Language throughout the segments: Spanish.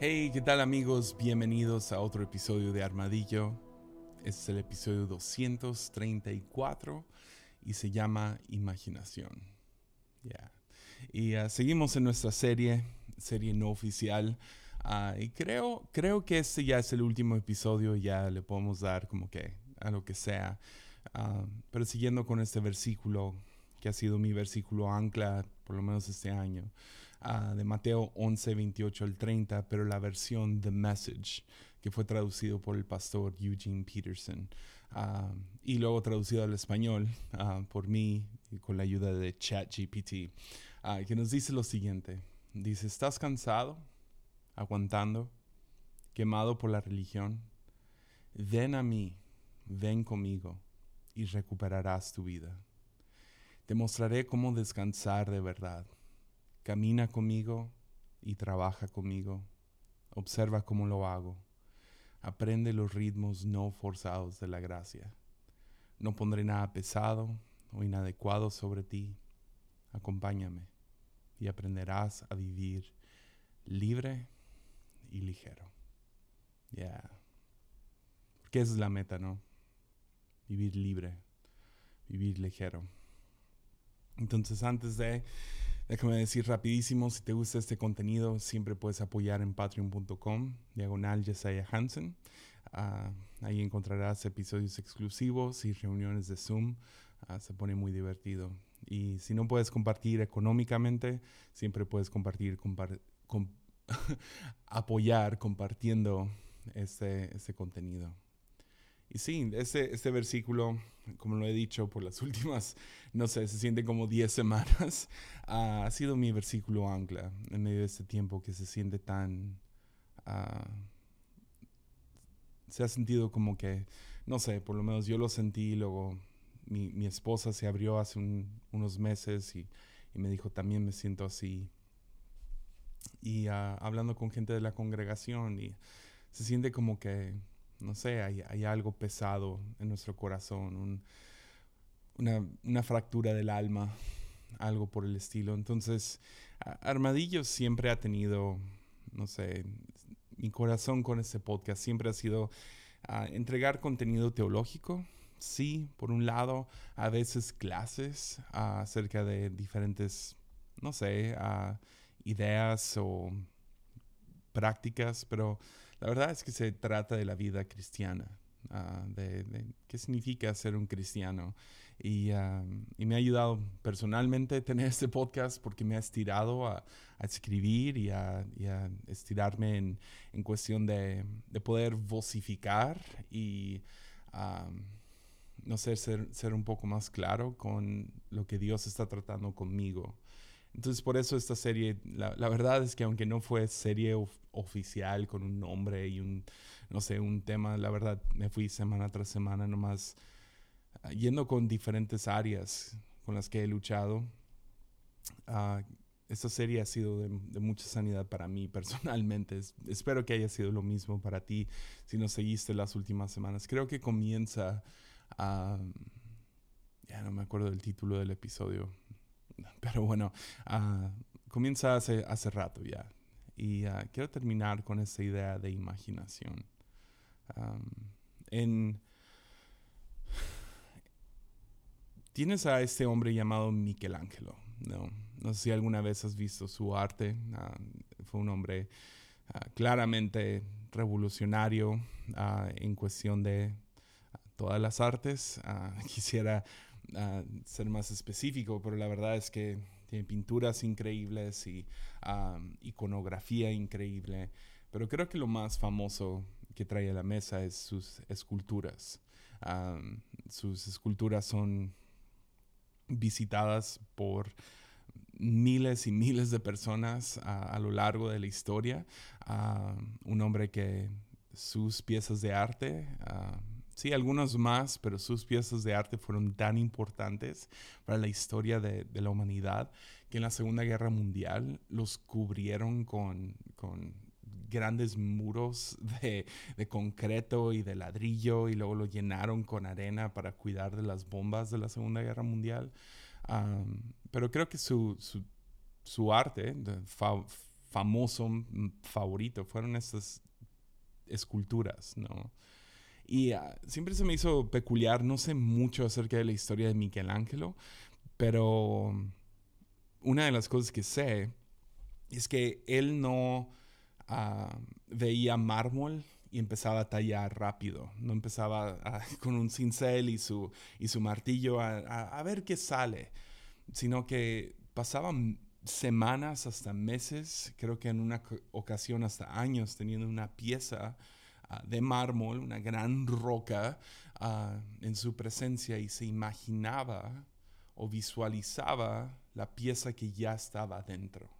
Hey, ¿qué tal amigos? Bienvenidos a otro episodio de Armadillo. Este es el episodio 234 y se llama Imaginación. Ya. Y uh, seguimos en nuestra serie, serie no oficial. Uh, y creo, creo que este ya es el último episodio, ya le podemos dar como que a lo que sea. Uh, pero siguiendo con este versículo, que ha sido mi versículo ancla por lo menos este año, de Mateo 11, 28 al 30, pero la versión The Message, que fue traducido por el pastor Eugene Peterson, y luego traducido al español por mí con la ayuda de ChatGPT, que nos dice lo siguiente. Dice, ¿estás cansado? ¿Aguantando? ¿Quemado por la religión? Ven a mí, ven conmigo y recuperarás tu vida. Te mostraré cómo descansar de verdad. Camina conmigo y trabaja conmigo. Observa cómo lo hago. Aprende los ritmos no forzados de la gracia. No pondré nada pesado o inadecuado sobre ti. Acompáñame y aprenderás a vivir libre y ligero. Ya. Porque esa es la meta, ¿no? Vivir libre, vivir ligero. Entonces, antes de, déjame decir rapidísimo, si te gusta este contenido, siempre puedes apoyar en patreon.com, diagonal Jesiah Hansen. Uh, ahí encontrarás episodios exclusivos y reuniones de Zoom. Uh, se pone muy divertido. Y si no puedes compartir económicamente, siempre puedes compartir, compar com apoyar compartiendo este, este contenido. Y sí, este, este versículo, como lo he dicho por las últimas, no sé, se siente como 10 semanas, uh, ha sido mi versículo ancla en medio de este tiempo que se siente tan... Uh, se ha sentido como que, no sé, por lo menos yo lo sentí, luego mi, mi esposa se abrió hace un, unos meses y, y, me dijo, también me siento así. Y uh, hablando con gente de la congregación y se siente como que no sé, hay, hay algo pesado en nuestro corazón, un, una, una, fractura del alma, algo por el estilo. Entonces, Armadillo siempre ha tenido, no sé, mi corazón con este podcast siempre ha sido entregar contenido teológico. Sí, por un lado, a veces clases acerca de diferentes, no sé, uh, ideas o prácticas, pero la verdad es que se trata de la vida cristiana, uh, de, qué significa ser un cristiano. Y, uh, me ha ayudado personalmente tener este podcast porque me ha estirado a, escribir y a, estirarme en, cuestión de, de, poder vocificar y, um, no ser, ser un poco más claro con lo que Dios está tratando conmigo. Entonces, por eso esta serie, la, la, verdad es que aunque no fue serie of, oficial con un nombre y un, no sé, un tema, la verdad me fui semana tras semana nomás uh, yendo con diferentes áreas con las que he luchado. Uh, esta serie ha sido de, mucha sanidad para mí personalmente. Es, espero que haya sido lo mismo para ti si nos seguiste las últimas semanas. Creo que comienza a... Uh, ya no me acuerdo del título del episodio pero bueno, uh, comienza hace, hace rato ya. Y uh, quiero terminar con esa idea de imaginación. En, tienes a este hombre llamado Michelangelo, ¿no? No sé si alguna vez has visto su arte. Uh, fue un hombre claramente revolucionario en cuestión de todas las artes. quisiera uh, ser más específico, pero la verdad es que tiene pinturas increíbles y iconografía increíble. Pero creo que lo más famoso que trae a la mesa es sus esculturas. Sus esculturas son visitadas por miles y miles de personas a lo largo de la historia. Un hombre que sus piezas de arte Sí, algunos más, pero sus piezas de arte fueron tan importantes para la historia de, de la humanidad que en la Segunda Guerra Mundial los cubrieron con, grandes muros de, concreto y de ladrillo y luego lo llenaron con arena para cuidar de las bombas de la Segunda Guerra Mundial. Pero creo que su, arte, famoso, favorito, fueron estas esculturas, ¿no? Y ah, siempre se me hizo peculiar, no sé mucho acerca de la historia de Michelangelo, pero una de las cosas que sé es que él no ah, veía mármol y empezaba a tallar rápido, no empezaba con un cincel y su, y su martillo a, a ver qué sale, sino que pasaban semanas hasta meses, creo que en una ocasión hasta años, teniendo una pieza ah, de mármol, una gran roca ah, en su presencia y se imaginaba o visualizaba la pieza que ya estaba dentro.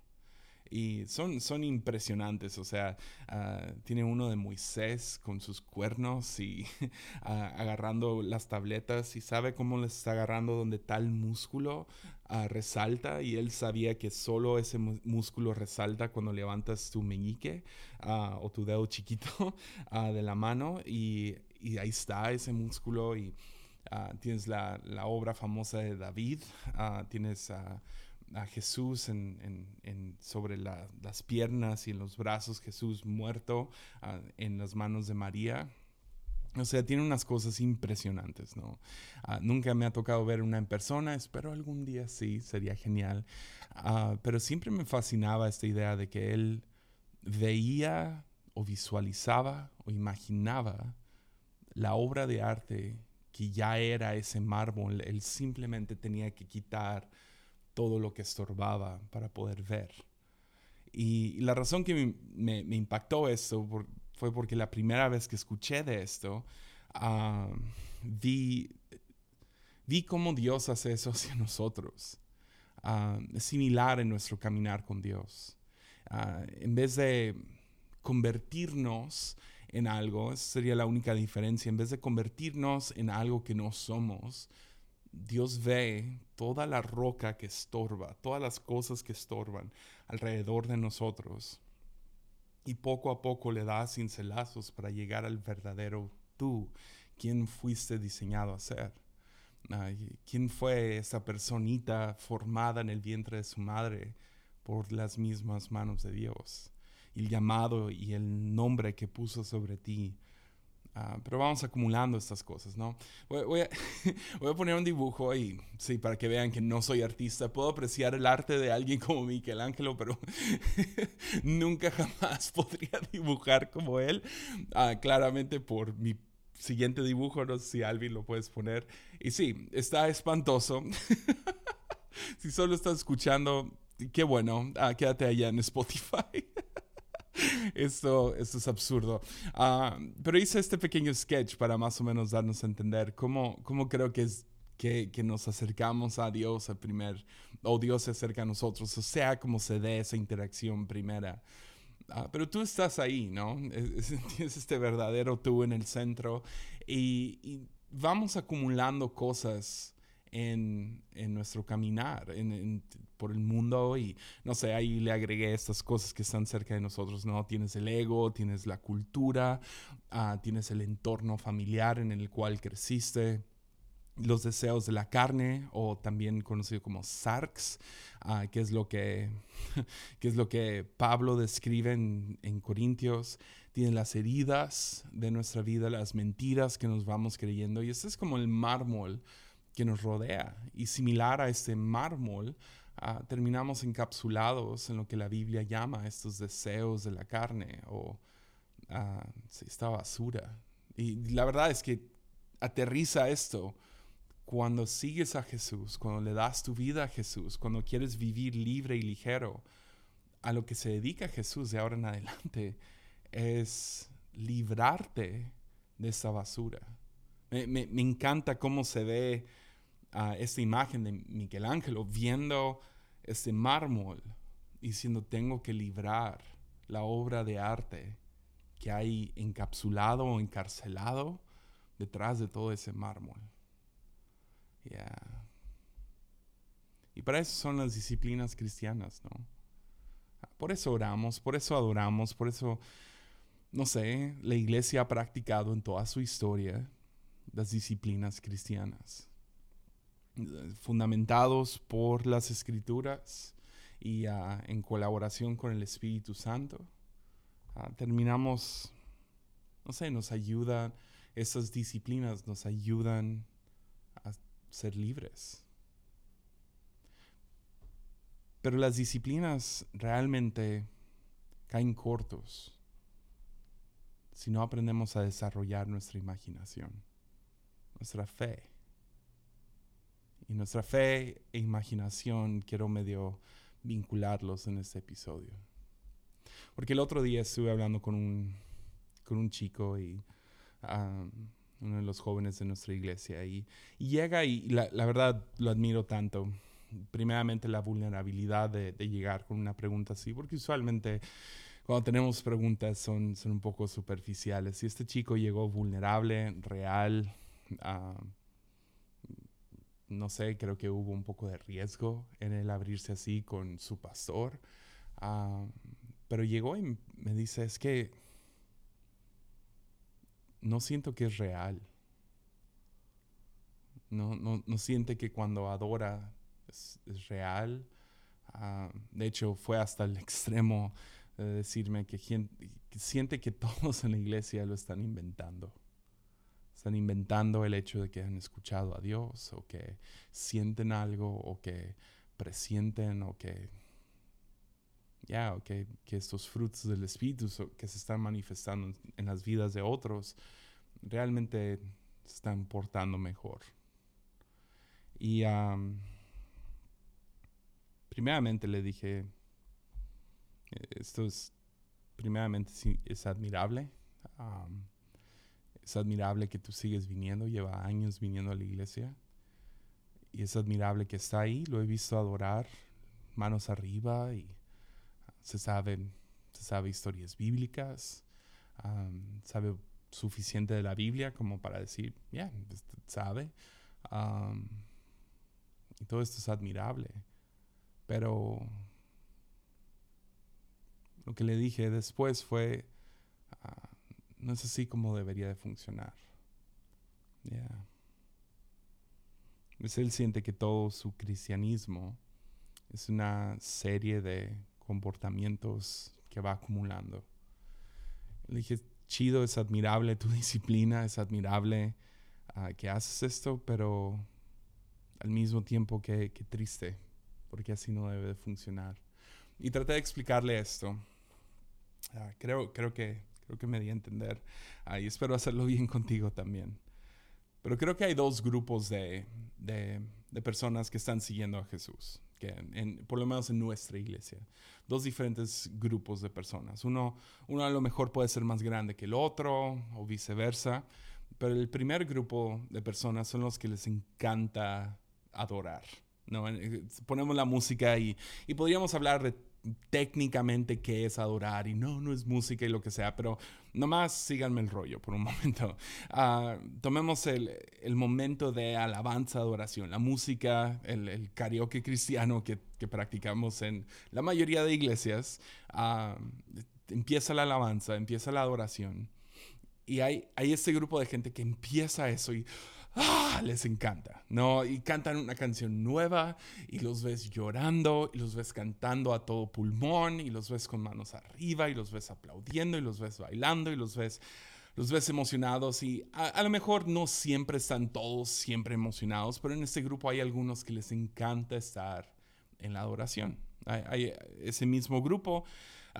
Y son, son impresionantes, o sea, ah, tiene uno de Moisés con sus cuernos y ah, agarrando las tabletas y sabe cómo les está agarrando donde tal músculo ah, resalta y él sabía que solo ese músculo resalta cuando levantas tu meñique o tu dedo chiquito de la mano y, y, ahí está ese músculo y tienes la, la, obra famosa de David, tienes a Jesús en, sobre las piernas y en los brazos, Jesús muerto ah, en las manos de María. O sea, tiene unas cosas impresionantes, ¿no? Ah, nunca me ha tocado ver una en persona, espero algún día sí, sería genial. Ah, pero siempre me fascinaba esta idea de que él veía o visualizaba o imaginaba la obra de arte que ya era ese mármol, él simplemente tenía que quitar todo lo que estorbaba para poder ver. Y, la razón que me, impactó esto fue porque la primera vez que escuché de esto, ah, vi, vi cómo Dios hace eso hacia nosotros. Ah, es similar en nuestro caminar con Dios. Ah, en vez de convertirnos en algo, sería la única diferencia, en vez de convertirnos en algo que no somos, Dios ve toda la roca que estorba, todas las cosas que estorban alrededor de nosotros. Y poco a poco le da cincelazos para llegar al verdadero tú, quien fuiste diseñado a ser. ¿Quién fue esa personita formada en el vientre de su madre por las mismas manos de Dios? El llamado y el nombre que puso sobre ti Ah, pero vamos acumulando estas cosas, ¿no? Voy, a, voy, a, poner un dibujo y sí, para que vean que no soy artista. Puedo apreciar el arte de alguien como Michelangelo, pero nunca jamás podría dibujar como él. Ah, claramente por mi siguiente dibujo, no sé si Alvin lo puedes poner. Y sí, está espantoso. si solo estás escuchando, qué bueno, ah, quédate allá en Spotify. Esto, esto es absurdo. Ah, pero hice este pequeño sketch para más o menos darnos a entender cómo, cómo creo que es que, que, nos acercamos a Dios al primer, o Dios se acerca a nosotros, o sea, cómo se dé esa interacción primera. Ah, pero tú estás ahí, ¿no? Tienes este verdadero tú en el centro y, y vamos acumulando cosas en, en nuestro caminar en, por el mundo y no sé, ahí le agregué estas cosas que están cerca de nosotros, ¿no? Tienes el ego, tienes la cultura, uh, tienes el entorno familiar en el cual creciste los deseos de la carne o también conocido como sarx, uh, que es lo que, que es lo que Pablo describe en, en Corintios, tiene las heridas de nuestra vida, las mentiras que nos vamos creyendo y este es como el mármol que nos rodea. Y similar a este mármol, ah, terminamos encapsulados en lo que la Biblia llama estos deseos de la carne o uh, esta basura. Y la verdad es que aterriza esto cuando sigues a Jesús, cuando le das tu vida a Jesús, cuando quieres vivir libre y ligero. A lo que se dedica Jesús de ahora en adelante es librarte de esa basura. Me, me, me encanta cómo se ve esta imagen de Michelangelo viendo este mármol diciendo tengo que librar la obra de arte que hay encapsulado o encarcelado detrás de todo ese mármol. Y para eso son las disciplinas cristianas, ¿no? Por eso oramos, por eso adoramos, por eso, no sé, la iglesia ha practicado en toda su historia las disciplinas cristianas fundamentados por las escrituras y ah, en colaboración con el Espíritu Santo, ah, terminamos, no sé, nos ayudan, esas disciplinas nos ayudan a ser libres. Pero las disciplinas realmente caen cortos si no aprendemos a desarrollar nuestra imaginación, nuestra fe. Y nuestra fe e imaginación quiero medio vincularlos en este episodio. Porque el otro día estuve hablando con un, con un chico y uno de los jóvenes de nuestra iglesia y, llega y la, la, verdad lo admiro tanto. Primeramente la vulnerabilidad de, de, llegar con una pregunta así, porque usualmente cuando tenemos preguntas son, son un poco superficiales. Y este chico llegó vulnerable, real. No sé, creo que hubo un poco de riesgo en el abrirse así con su pastor. pero llegó y me dice, es que no siento que es real. No, no, no siente que cuando adora es, real. Ah, de hecho, fue hasta el extremo de decirme que, siente que todos en la iglesia lo están inventando. Están inventando el hecho de que han escuchado a Dios o que sienten algo o que presienten o que ya, o que, estos frutos del Espíritu que se están manifestando en, las vidas de otros realmente se están portando mejor. Y primeramente le dije, esto es, primeramente, es admirable. Es admirable que tú sigues viniendo, lleva años viniendo a la iglesia. Y es admirable que está ahí, lo he visto adorar, manos arriba y se saben, se sabe historias bíblicas, sabe suficiente de la Biblia como para decir, ya, sabe. y todo esto es admirable. Pero lo que le dije después fue, ah, no es así como debería de funcionar. Yeah. Pues él siente que todo su cristianismo es una serie de comportamientos que va acumulando. Le dije, chido, es admirable tu disciplina, es admirable ah, que haces esto, pero al mismo tiempo que, triste, porque así no debe de funcionar. Y traté de explicarle esto. Ah, creo, creo, que, creo que me di a entender y espero hacerlo bien contigo también. Pero creo que hay dos grupos de, de, de personas que están siguiendo a Jesús que en, por lo menos en nuestra iglesia. Dos diferentes grupos de personas. Uno, uno a lo mejor puede ser más grande que el otro o viceversa, pero el primer grupo de personas son los que les encanta adorar. ¿no? Eh, ponemos la música y, y podríamos hablar de técnicamente qué es adorar y no, no es música y lo que sea, pero nomás síganme el rollo por un momento. Ah, tomemos el, el, momento de alabanza, adoración, la música, el, el karaoke cristiano que, que, practicamos en la mayoría de iglesias. Uh, empieza la alabanza, empieza la adoración y hay, hay este grupo de gente que empieza eso y ¡ah! les encanta, ¿no? Y cantan una canción nueva y los ves llorando y los ves cantando a todo pulmón y los ves con manos arriba y los ves aplaudiendo y los ves bailando y los ves los ves emocionados y a, lo mejor no siempre están todos siempre emocionados, pero en este grupo hay algunos que les encanta estar en la adoración. hay ese mismo grupo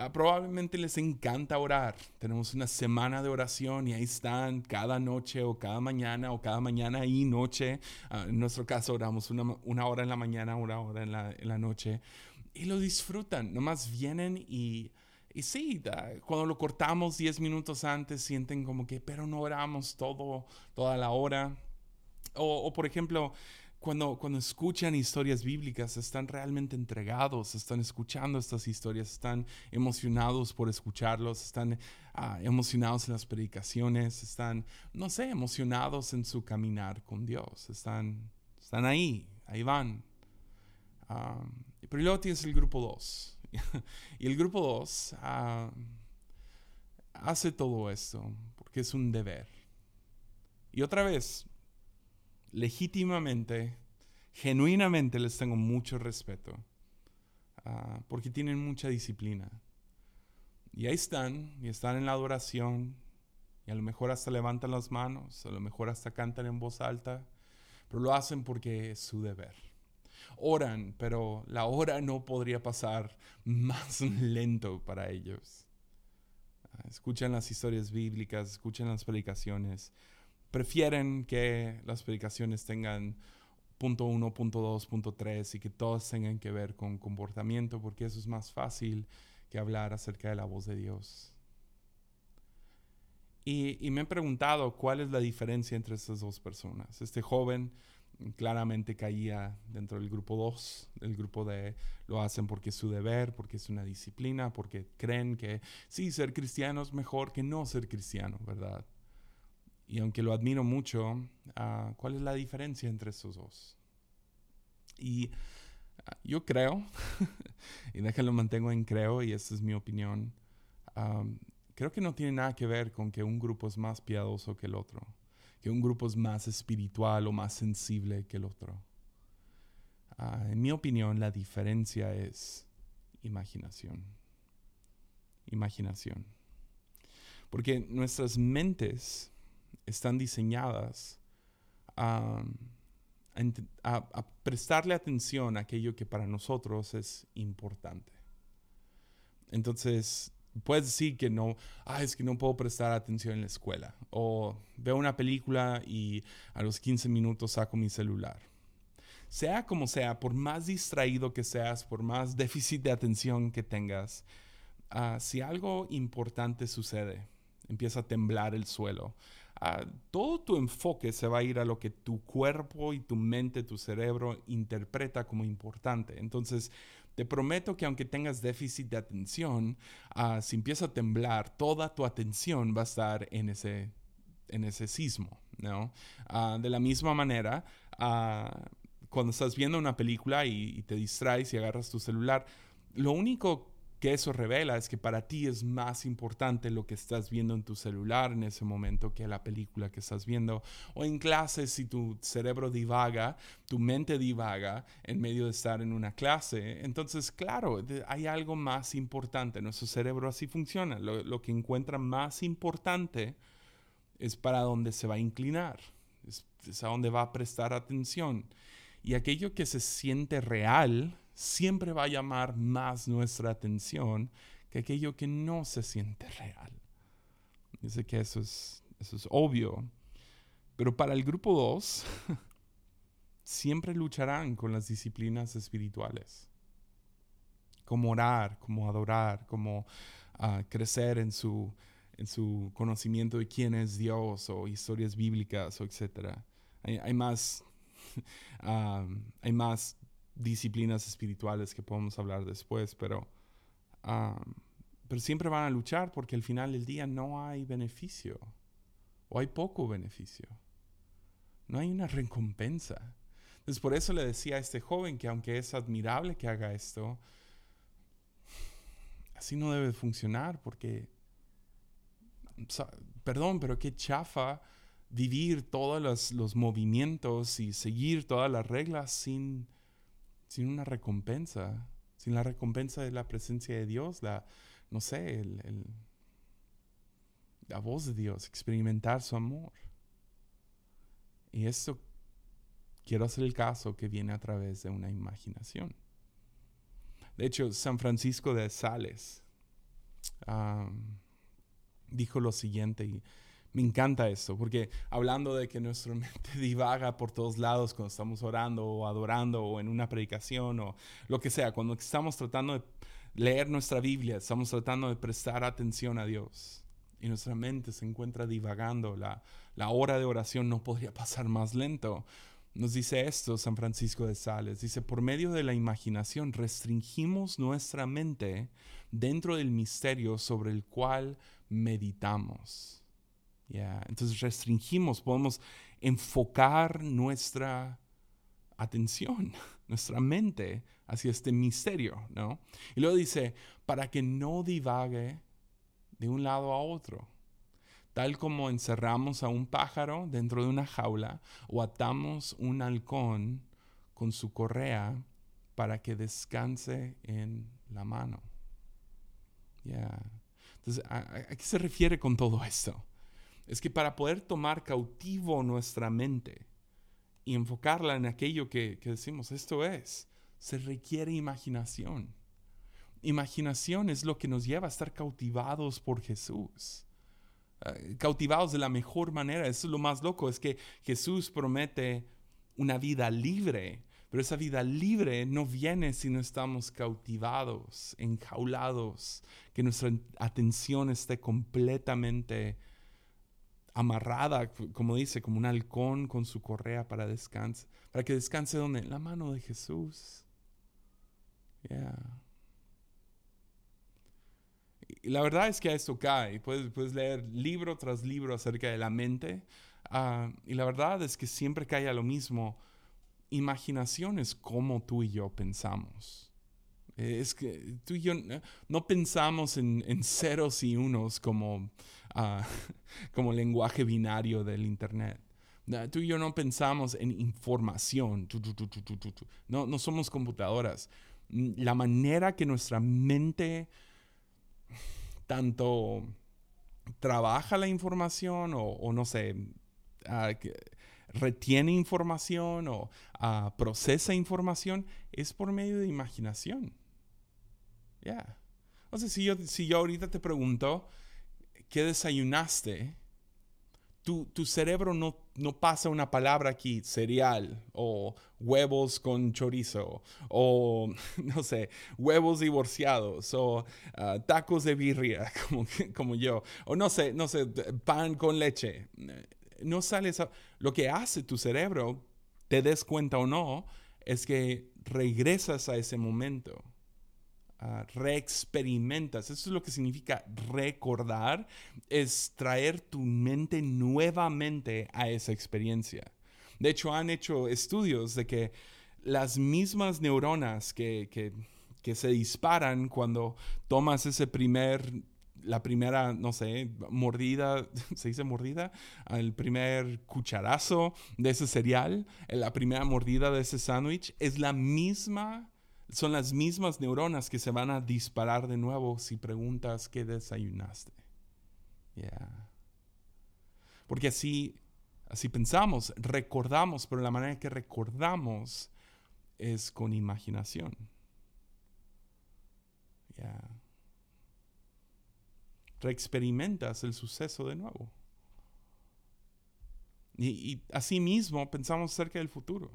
Ah, probablemente les encanta orar. Tenemos una semana de oración y ahí están cada noche o cada mañana o cada mañana y noche. Ah, en nuestro caso oramos una, una, hora en la mañana, una hora en la, en la noche. Y lo disfrutan. Nomás vienen y... Y sí, cuando lo cortamos 10 minutos antes, sienten como que, pero no oramos todo, toda la hora. O, o por ejemplo, cuando, cuando escuchan historias bíblicas, están realmente entregados, están escuchando estas historias, están emocionados por escucharlos, están ah, emocionados en las predicaciones, están, no sé, emocionados en su caminar con Dios, están, están ahí, ahí van. Pero luego tienes el grupo 2. y el grupo 2 ah, hace todo esto porque es un deber. Y otra vez, legítimamente, genuinamente les tengo mucho respeto. ah, porque tienen mucha disciplina. Y ahí están, y están en la adoración, y a lo mejor hasta levantan las manos, a lo mejor hasta cantan en voz alta, pero lo hacen porque es su deber. Oran, pero la hora no podría pasar más lento para ellos. Ah, escuchan las historias bíblicas, escuchan las predicaciones, prefieren que las predicaciones tengan punto uno, punto dos, punto tres y que todas tengan que ver con comportamiento, porque eso es más fácil que hablar acerca de la voz de Dios. Y, y me he preguntado cuál es la diferencia entre estas dos personas. Este joven claramente caía dentro del grupo 2, el grupo de lo hacen porque es su deber, porque es una disciplina, porque creen que sí, ser cristiano es mejor que no ser cristiano, ¿verdad? Y aunque lo admiro mucho, ah, ¿cuál es la diferencia entre esos dos? Y ah, yo creo, y déjenlo mantengo en creo, y esta es mi opinión, creo que no tiene nada que ver con que un grupo es más piadoso que el otro, que un grupo es más espiritual o más sensible que el otro. Ah, en mi opinión, la diferencia es imaginación. Imaginación. Porque nuestras mentes están diseñadas a, prestarle atención a aquello que para nosotros es importante. Entonces, puedes decir que no, ah, es que no puedo prestar atención en la escuela. O veo una película y a los 15 minutos saco mi celular. Sea como sea, por más distraído que seas, por más déficit de atención que tengas, ah, si algo importante sucede, empieza a temblar el suelo, todo tu enfoque se va a ir a lo que tu cuerpo y tu mente, tu cerebro interpreta como importante. Entonces, te prometo que aunque tengas déficit de atención, ah, si empieza a temblar, toda tu atención va a estar en ese, en ese sismo, ¿no? Ah, de la misma manera, ah, cuando estás viendo una película y, y, te distraes y agarras tu celular, lo único que eso revela es que para ti es más importante lo que estás viendo en tu celular en ese momento que la película que estás viendo. O en clases, si tu cerebro divaga, tu mente divaga en medio de estar en una clase, entonces, claro, hay algo más importante. Nuestro cerebro así funciona. Lo, que encuentra más importante es para dónde se va a inclinar, es, es a dónde va a prestar atención. Y aquello que se siente real, siempre va a llamar más nuestra atención que aquello que no se siente real. Dice que eso es, eso es obvio. Pero para el grupo 2, siempre lucharán con las disciplinas espirituales. Como orar, como adorar, como ah, crecer en su, en su conocimiento de quién es Dios o historias bíblicas o etc. Hay, más, ah, hay más disciplinas espirituales que podemos hablar después, pero, pero siempre van a luchar porque al final del día no hay beneficio o hay poco beneficio. No hay una recompensa. Entonces por eso le decía a este joven que aunque es admirable que haga esto, así no debe funcionar porque, perdón, pero qué chafa vivir todos los, los movimientos y seguir todas las reglas sin sin una recompensa, sin la recompensa de la presencia de Dios, la, no sé, el, la voz de Dios, experimentar su amor. Y esto quiero hacer el caso que viene a través de una imaginación. De hecho, San Francisco de Sales dijo lo siguiente, y me encanta esto, porque hablando de que nuestra mente divaga por todos lados cuando estamos orando o adorando o en una predicación o lo que sea, cuando estamos tratando de leer nuestra Biblia, estamos tratando de prestar atención a Dios y nuestra mente se encuentra divagando, la, la hora de oración no podría pasar más lento. Nos dice esto San Francisco de Sales, dice, por medio de la imaginación restringimos nuestra mente dentro del misterio sobre el cual meditamos. Entonces restringimos, podemos enfocar nuestra atención, nuestra mente hacia este misterio, ¿no? Y luego dice, para que no divague de un lado a otro. Tal como encerramos a un pájaro dentro de una jaula o atamos un halcón con su correa para que descanse en la mano. Entonces, ¿a, qué se refiere con todo esto? Es que para poder tomar cautivo nuestra mente y enfocarla en aquello que, decimos, esto es, se requiere imaginación. Imaginación es lo que nos lleva a estar cautivados por Jesús. Cautivados de la mejor manera. Eso es lo más loco, es que Jesús promete una vida libre, pero esa vida libre no viene si no estamos cautivados, enjaulados, que nuestra atención esté completamente amarrada, como dice, como un halcón con su correa para descansar, para que descanse donde? La mano de Jesús. Y la verdad es que a esto cae. Puedes, puedes leer libro tras libro acerca de la mente. Ah, y la verdad es que siempre cae a lo mismo. Imaginación es como tú y yo pensamos. Es que tú y yo no pensamos en, ceros y unos como, ah, como lenguaje binario del Internet. Tú y yo no pensamos en información. No, no somos computadoras. La manera que nuestra mente tanto trabaja la información o, no sé, ah, retiene información o ah, procesa información es por medio de imaginación. Ya. Sea, si yo, si yo ahorita te pregunto, ¿qué desayunaste? tu, cerebro no, no, pasa una palabra aquí, cereal o huevos con chorizo o, no sé, huevos divorciados o ah, tacos de birria, como, como yo, o no sé, no sé, pan con leche. No sale Lo que hace tu cerebro, te des cuenta o no, es que regresas a ese momento uh, reexperimentas. Eso es lo que significa recordar, es traer tu mente nuevamente a esa experiencia. De hecho, han hecho estudios de que las mismas neuronas que, que, que se disparan cuando tomas ese primer la primera, no sé, mordida, se dice mordida, el primer cucharazo de ese cereal, la primera mordida de ese sándwich, es la misma son las mismas neuronas que se van a disparar de nuevo si preguntas qué desayunaste. Porque así, así pensamos, recordamos, pero la manera que recordamos es con imaginación. Reexperimentas el suceso de nuevo. Y, y así mismo pensamos acerca del futuro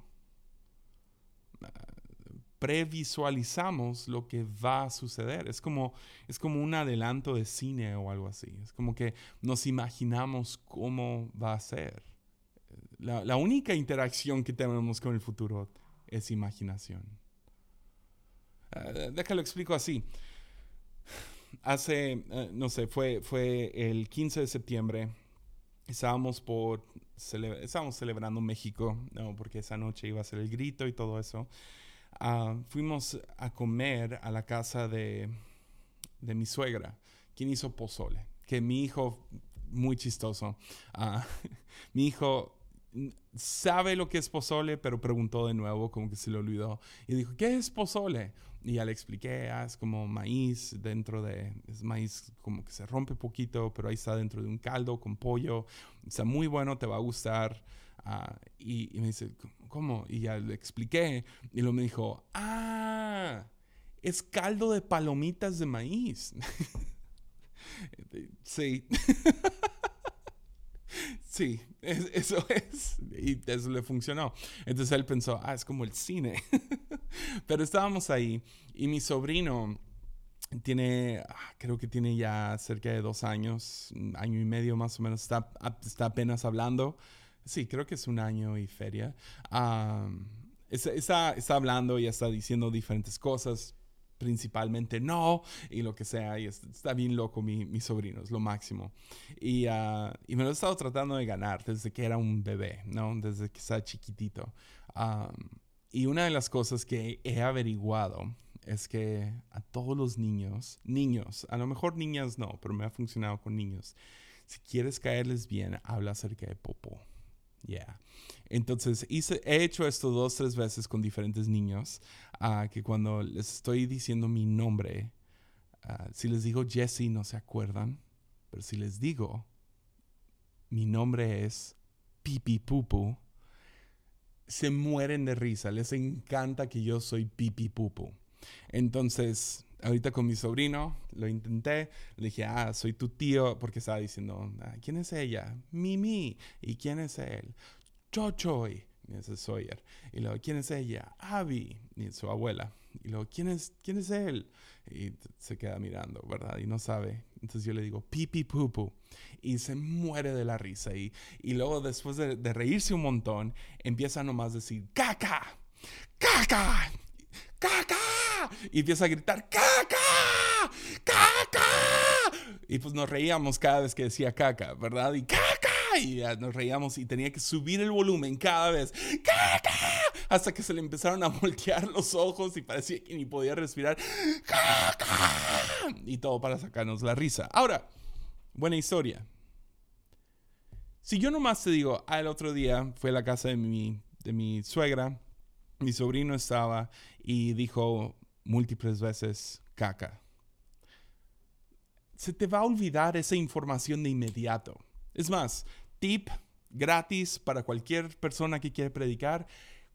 previsualizamos lo que va a suceder. Es como, es como un adelanto de cine o algo así. Es como que nos imaginamos cómo va a ser. La, única interacción que tenemos con el futuro es imaginación. Uh, déjalo explico así. Hace, eh, no sé, fue, fue el 15 de septiembre. Estábamos por estábamos celebrando México, ¿no? porque esa noche iba a ser el grito y todo eso. Ah, fuimos a comer a la casa de, de, mi suegra, quien hizo pozole, que mi hijo, muy chistoso, ah, mi hijo sabe lo que es pozole, pero preguntó de nuevo, como que se le olvidó, y dijo, ¿qué es pozole? Y ya le expliqué, ah, es como maíz dentro de, es maíz como que se rompe poquito, pero ahí está dentro de un caldo con pollo, está muy bueno, te va a gustar. Ah, y, me dice, ¿cómo? Y ya le expliqué. Y luego me dijo, ah, es caldo de palomitas de maíz. sí. sí, eso es. Y eso le funcionó. Entonces él pensó, ah, es como el cine. Pero estábamos ahí y mi sobrino tiene, ah, creo que tiene ya cerca de dos años, año y medio más o menos, está, está apenas hablando. Sí, creo que es un año y feria. está, está, hablando y está diciendo diferentes cosas, principalmente no, y lo que sea, y está bien loco mi, sobrino, es lo máximo. Y, ah, y, me lo he estado tratando de ganar desde que era un bebé, ¿no? Desde que estaba chiquitito. y una de las cosas que he averiguado es que a todos los niños, niños, a lo mejor niñas no, pero me ha funcionado con niños, si quieres caerles bien, habla acerca de popó. Yeah. Entonces, hice, he hecho esto dos, tres veces con diferentes niños, ah, que cuando les estoy diciendo mi nombre, ah, si les digo Jesse no se acuerdan, pero si les digo mi nombre es Pipi Pupu, se mueren de risa, les encanta que yo soy Pipi Pupu. Entonces, ahorita con mi sobrino, lo intenté, le dije, ah, soy tu tío, porque estaba diciendo, ah, ¿quién es ella? Mimi. ¿Y quién es él? Chochoy. Y ese es Sawyer. Y luego, ¿quién es ella? Abby. Y su abuela. Y luego, ¿quién es, quién es él? Y se queda mirando, ¿verdad? Y no sabe. Entonces yo le digo, pipi pupu. Y se muere de la risa. Y, y luego, después de, de reírse un montón, empieza nomás a decir, caca, caca, caca y empieza a gritar, ¡caca! ¡caca! Y pues nos reíamos cada vez que decía caca, ¿verdad? Y caca. Y nos reíamos y tenía que subir el volumen cada vez. ¡Caca! Hasta que se le empezaron a voltear los ojos y parecía que ni podía respirar. ¡Caca! Y todo para sacarnos la risa. Ahora, buena historia. Si yo nomás te digo, ah, el otro día fue a la casa de mi, de mi suegra, mi sobrino estaba y dijo, múltiples veces caca. Se te va a olvidar esa información de inmediato. Es más, tip gratis para cualquier persona que quiere predicar,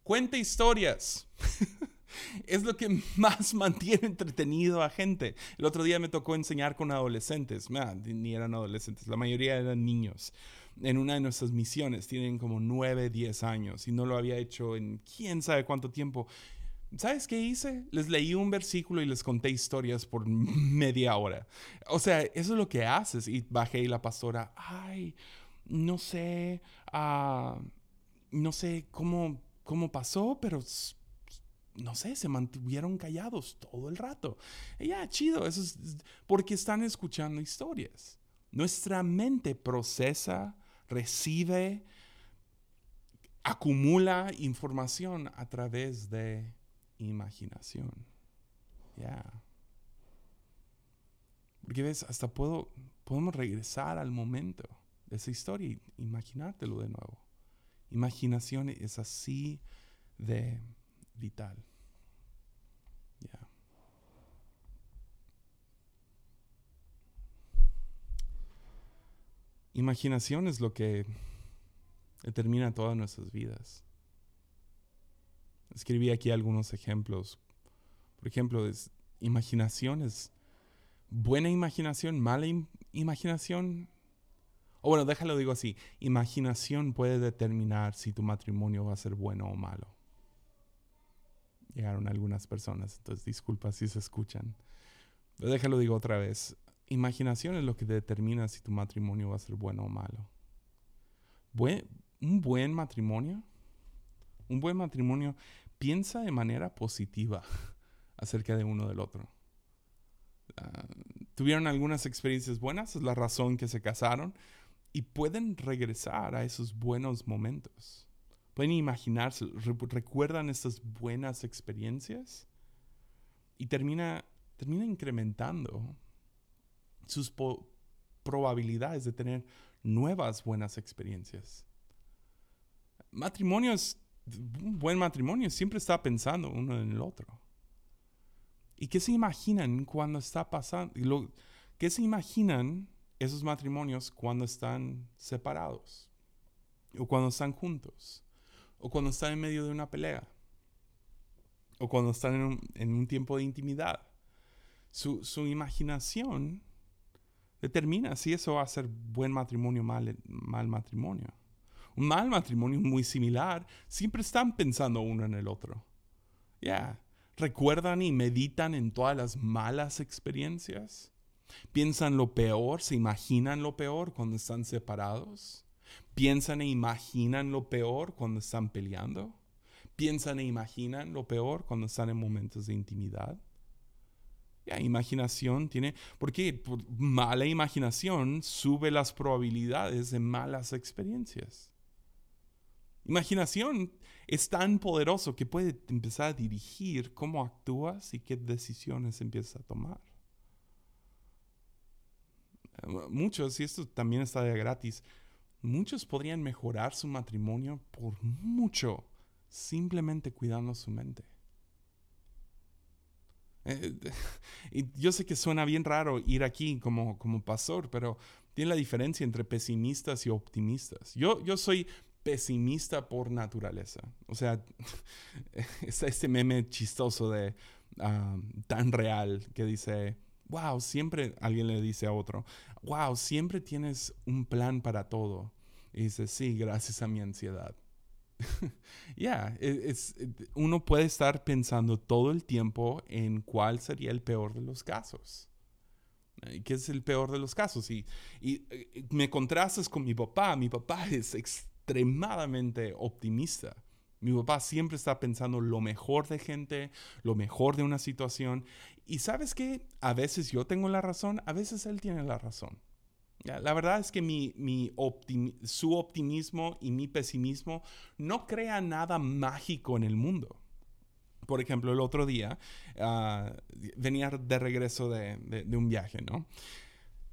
cuenta historias. es lo que más mantiene entretenido a gente. El otro día me tocó enseñar con adolescentes, ni eran adolescentes, la mayoría eran niños. En una de nuestras misiones tienen como 9, 10 años y no lo había hecho en quién sabe cuánto tiempo. ¿Sabes qué hice? Les leí un versículo y les conté historias por media hora. O sea, eso es lo que haces. Y bajé y la pastora, ay, no sé, uh, no sé cómo, cómo pasó, pero no sé, se mantuvieron callados todo el rato. ya, chido, eso es porque están escuchando historias. Nuestra mente procesa, recibe, acumula información a través de imaginación. Ya. Porque ves, hasta puedo, podemos regresar al momento de esa historia y imaginártelo de nuevo. Imaginación es así de vital. Ya. Imaginación es lo que determina todas nuestras vidas. Escribí aquí algunos ejemplos. Por ejemplo, es, imaginación es buena imaginación, mala imaginación. O bueno, déjalo digo así. Imaginación puede determinar si tu matrimonio va a ser bueno o malo. Llegaron algunas personas, entonces disculpa si se escuchan. Pero déjalo digo otra vez. Imaginación es lo que determina si tu matrimonio va a ser bueno o malo. un buen matrimonio un buen matrimonio piensa de manera positiva acerca de uno del otro. Ah, tuvieron algunas experiencias buenas, es la razón que se casaron, y pueden regresar a esos buenos momentos. Pueden imaginarse, recuerdan estas buenas experiencias y termina, termina incrementando sus probabilidades de tener nuevas buenas experiencias. Matrimonio es un buen matrimonio siempre está pensando uno en el otro. ¿Y qué se imaginan cuando está pasando? ¿Qué se imaginan esos matrimonios cuando están separados? ¿O cuando están juntos? ¿O cuando están en medio de una pelea? ¿O cuando están en un, tiempo de intimidad? Su, imaginación determina si eso va a ser buen matrimonio o mal, mal matrimonio mal matrimonio muy similar, siempre están pensando uno en el otro. Ya, recuerdan y meditan en todas las malas experiencias. Piensan lo peor, se imaginan lo peor cuando están separados. Piensan e imaginan lo peor cuando están peleando. Piensan e imaginan lo peor cuando están en momentos de intimidad. Ya, imaginación tiene, porque por mala imaginación sube las probabilidades de malas experiencias. Imaginación es tan poderoso que puede empezar a dirigir cómo actúas y qué decisiones empiezas a tomar. Muchos, y esto también está de gratis, muchos podrían mejorar su matrimonio por mucho simplemente cuidando su mente. Eh, y yo sé que suena bien raro ir aquí como, como pastor, pero tiene la diferencia entre pesimistas y optimistas. Yo, yo soy pesimista por naturaleza. O sea, está este meme chistoso de ah, tan real que dice, wow, siempre alguien le dice a otro, wow, siempre tienes un plan para todo. Y dice, sí, gracias a mi ansiedad. Ya, es, uno puede estar pensando todo el tiempo en cuál sería el peor de los casos. ¿Qué es el peor de los casos? Y, y, eh, me contrastas con mi papá. Mi papá es extremadamente optimista. Mi papá siempre está pensando lo mejor de gente, lo mejor de una situación. Y sabes que a veces yo tengo la razón, a veces él tiene la razón. La verdad es que mi, su optimismo y mi pesimismo no crea nada mágico en el mundo. Por ejemplo, el otro día ah, venía de regreso de, un viaje, ¿no?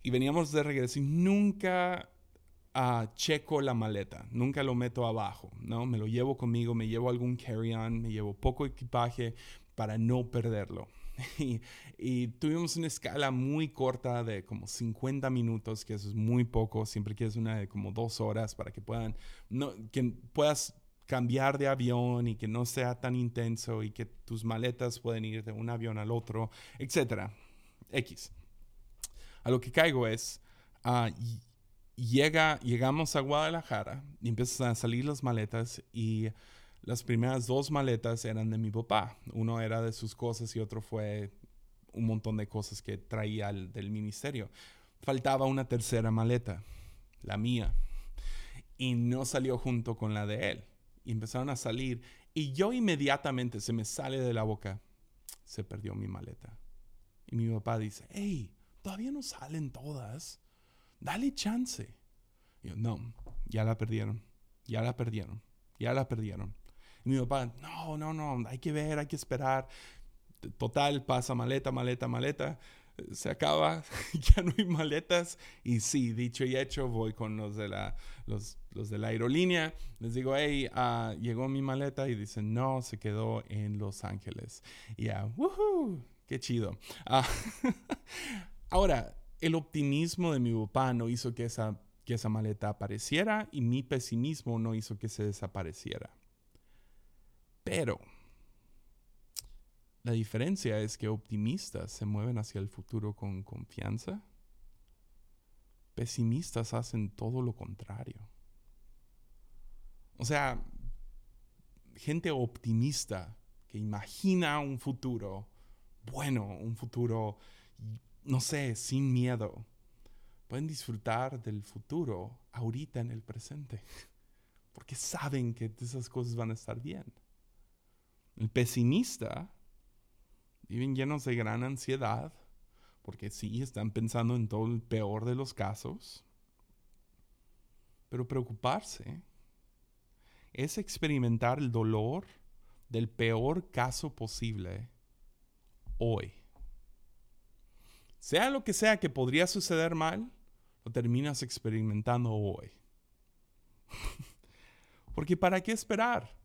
Y veníamos de regreso y nunca uh, checo la maleta, nunca lo meto abajo, ¿no? Me lo llevo conmigo, me llevo algún carry-on, me llevo poco equipaje para no perderlo. Y, tuvimos una escala muy corta de como 50 minutos, que eso es muy poco. Siempre quieres una de como dos horas para que puedan, no, que puedas cambiar de avión y que no sea tan intenso y que tus maletas pueden ir de un avión al otro, etcétera. X. A lo que caigo es, uh, llega, llegamos a Guadalajara y empiezan a salir las maletas y las primeras dos maletas eran de mi papá. Uno era de sus cosas y otro fue un montón de cosas que traía del ministerio. Faltaba una tercera maleta, la mía. Y no salió junto con la de él. Y empezaron a salir. Y yo inmediatamente se me sale de la boca, se perdió mi maleta. Y mi papá dice, hey, todavía no salen todas. Dale chance. No, ya la perdieron. Ya la perdieron. Ya la perdieron. Y mi papá, no, no, no, hay que ver, hay que esperar. Total, pasa maleta, maleta, maleta. Se acaba, ya no hay maletas. Y sí, dicho y hecho, voy con los de la, los, de la aerolínea. Les digo, hey, ah, llegó mi maleta. Y dicen, no, se quedó en Los Ángeles. Y ya, woohoo, qué chido. Ah, ahora, el optimismo de mi papá no hizo que esa, que esa maleta apareciera y mi pesimismo no hizo que se desapareciera. Pero la diferencia es que optimistas se mueven hacia el futuro con confianza. Pesimistas hacen todo lo contrario. O sea, gente optimista que imagina un futuro bueno, un futuro, no sé, sin miedo, pueden disfrutar del futuro ahorita en el presente, porque saben que esas cosas van a estar bien. El pesimista viven llenos de gran ansiedad, porque sí, están pensando en todo el peor de los casos. Pero preocuparse es experimentar el dolor del peor caso posible hoy. Sea lo que sea que podría suceder mal, lo terminas experimentando hoy. Porque ¿para qué esperar?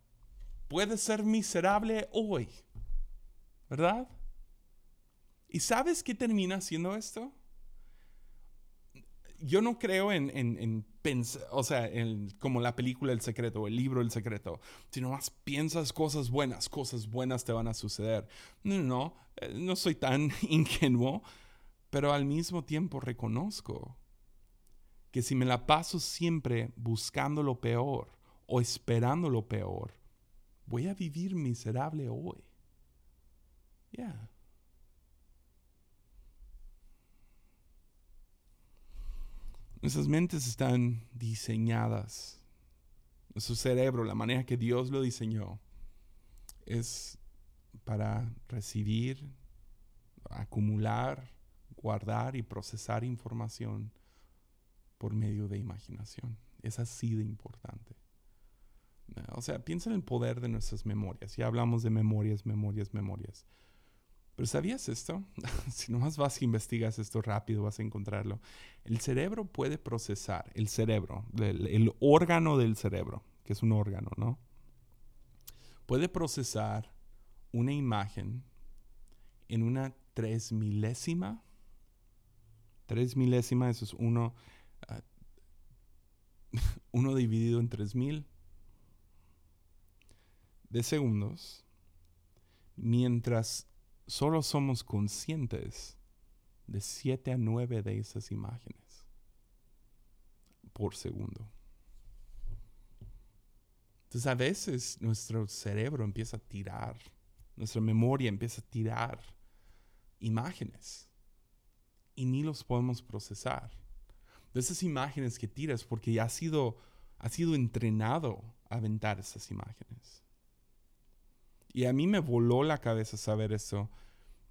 puede ser miserable hoy, ¿verdad? ¿Y sabes qué termina haciendo esto? Yo no creo en, en, pensar, o sea, en, como la película El Secreto, el libro El Secreto, sino más piensas cosas buenas, cosas buenas te van a suceder. No, no, eh, no soy tan ingenuo, pero al mismo tiempo reconozco que si me la paso siempre buscando lo peor o esperando lo peor, voy a vivir miserable hoy. Ya. Nuestras mentes están diseñadas. Nuestro cerebro, la manera que Dios lo diseñó, es para recibir, acumular, guardar y procesar información por medio de imaginación. Es así de importante. O sea, piensa en el poder de nuestras memorias. Ya hablamos de memorias, memorias, memorias. Pero ¿sabías esto? si nomás vas y investigas esto rápido, vas a encontrarlo. El cerebro puede procesar, el cerebro, el, el órgano del cerebro, que es un órgano, ¿no? Puede procesar una imagen en una tres milésima. Tres milésima, eso es uno, ah, uno dividido en tres mil de segundos, mientras solo somos conscientes de 7 a 9 de esas imágenes por segundo. Entonces a veces nuestro cerebro empieza a tirar, nuestra memoria empieza a tirar imágenes y ni los podemos procesar. De esas imágenes que tiras porque ya ha sido, ha sido entrenado a aventar esas imágenes. Y a mí me voló la cabeza saber eso,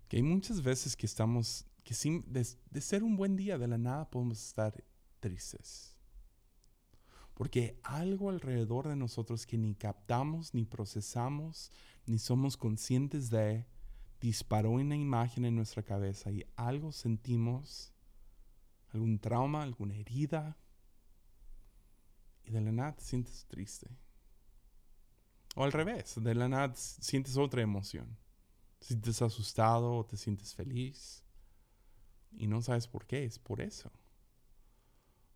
que hay muchas veces que estamos, que sin, de, ser un buen día, de la nada podemos estar tristes. Porque algo alrededor de nosotros que ni captamos, ni procesamos, ni somos conscientes de, disparó una imagen en nuestra cabeza y algo sentimos, algún trauma, alguna herida, y de la nada te sientes triste. O al revés, de la nada sientes otra emoción. Te sientes asustado o te sientes feliz. Y no sabes por qué, es por eso.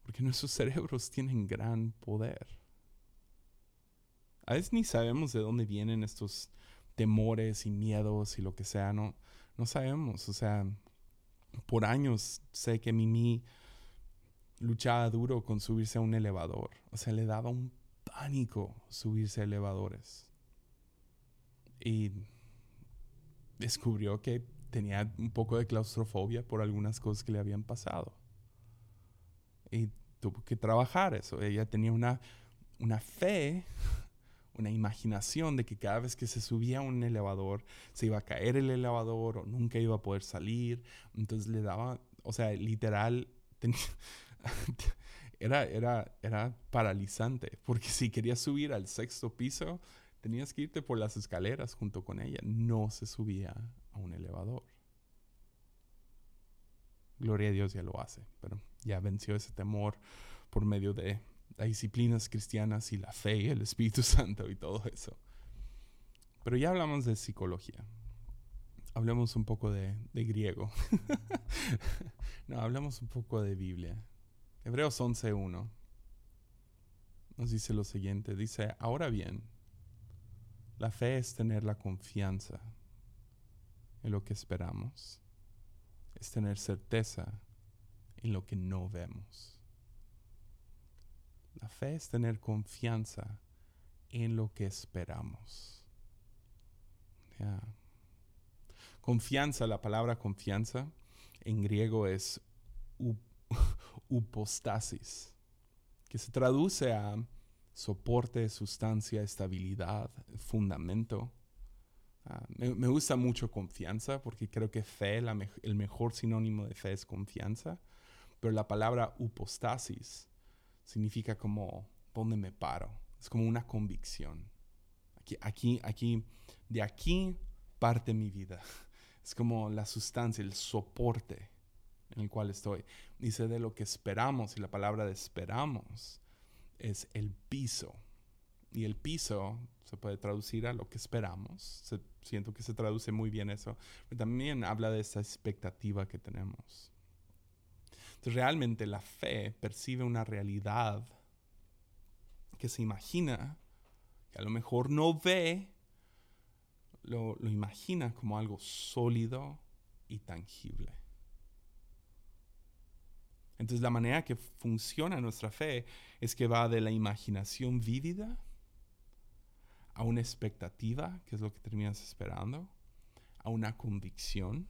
Porque nuestros cerebros tienen gran poder. A veces ni sabemos de dónde vienen estos temores y miedos y lo que sea, no, no sabemos. O sea, por años sé que Mimi luchaba duro con subirse a un elevador. O sea, le daba un pánico subirse a elevadores. Y descubrió que tenía un poco de claustrofobia por algunas cosas que le habían pasado. Y tuvo que trabajar eso. Ella tenía una, una fe, una imaginación de que cada vez que se subía a un elevador se iba a caer el elevador o nunca iba a poder salir. Entonces le daba, o sea, literal, era, era, era paralizante, porque si querías subir al sexto piso, tenías que irte por las escaleras junto con ella. No se subía a un elevador. Gloria a Dios ya lo hace, pero ya venció ese temor por medio de las disciplinas cristianas y la fe y el Espíritu Santo y todo eso. Pero ya hablamos de psicología. Hablemos un poco de, de griego. no, hablamos un poco de Biblia. Hebreos 11.1 nos dice lo siguiente, dice, ahora bien, la fe es tener la confianza en lo que esperamos, es tener certeza en lo que no vemos. La fe es tener confianza en lo que esperamos. Confianza, la palabra confianza en griego es upostasis, que se traduce a soporte, sustancia, estabilidad, fundamento. Ah, me, gusta mucho confianza porque creo que fe, el mejor sinónimo de fe es confianza, pero la palabra upostasis significa como donde me paro, es como una convicción. Aquí, aquí, aquí, de aquí parte mi vida. Es como la sustancia, el soporte en el cual estoy. Dice de lo que esperamos, y la palabra de esperamos es el piso. Y el piso se puede traducir a lo que esperamos. siento que se traduce muy bien eso. También habla de esa expectativa que tenemos. Realmente la fe percibe una realidad que se imagina, que a lo mejor no ve, lo imagina como algo sólido y tangible. Entonces la manera que funciona nuestra fe es que va de la imaginación vívida a una expectativa, que es lo que terminas esperando, a una convicción.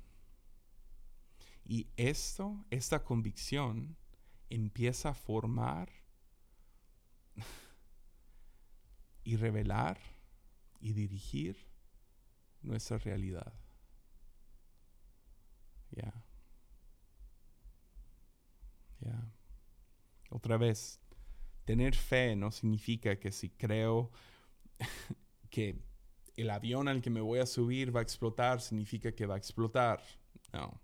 Y esto, esta convicción, empieza a formar y revelar y dirigir nuestra realidad. Ya. Otra vez, tener fe no significa que si creo que el avión al que me voy a subir va a explotar, significa que va a explotar. No.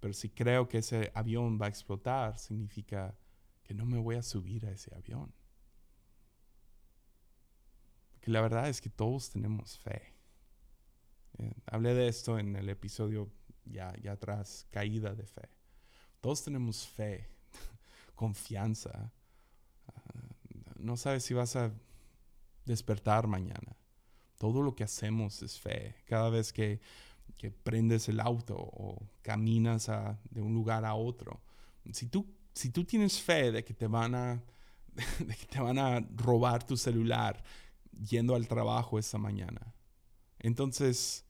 Pero si creo que ese avión va a explotar, significa que no me voy a subir a ese avión. Porque la verdad es que todos tenemos fe. Eh, hablé de esto en el episodio ya, ya atrás, caída de fe. Todos tenemos fe, confianza. Ah, no sabes si vas a despertar mañana. Todo lo que hacemos es fe. Cada vez que, prendes el auto o caminas de un lugar a otro. Si tú, si tú tienes fe de que, te van a, que te van a robar tu celular yendo al trabajo esa mañana, entonces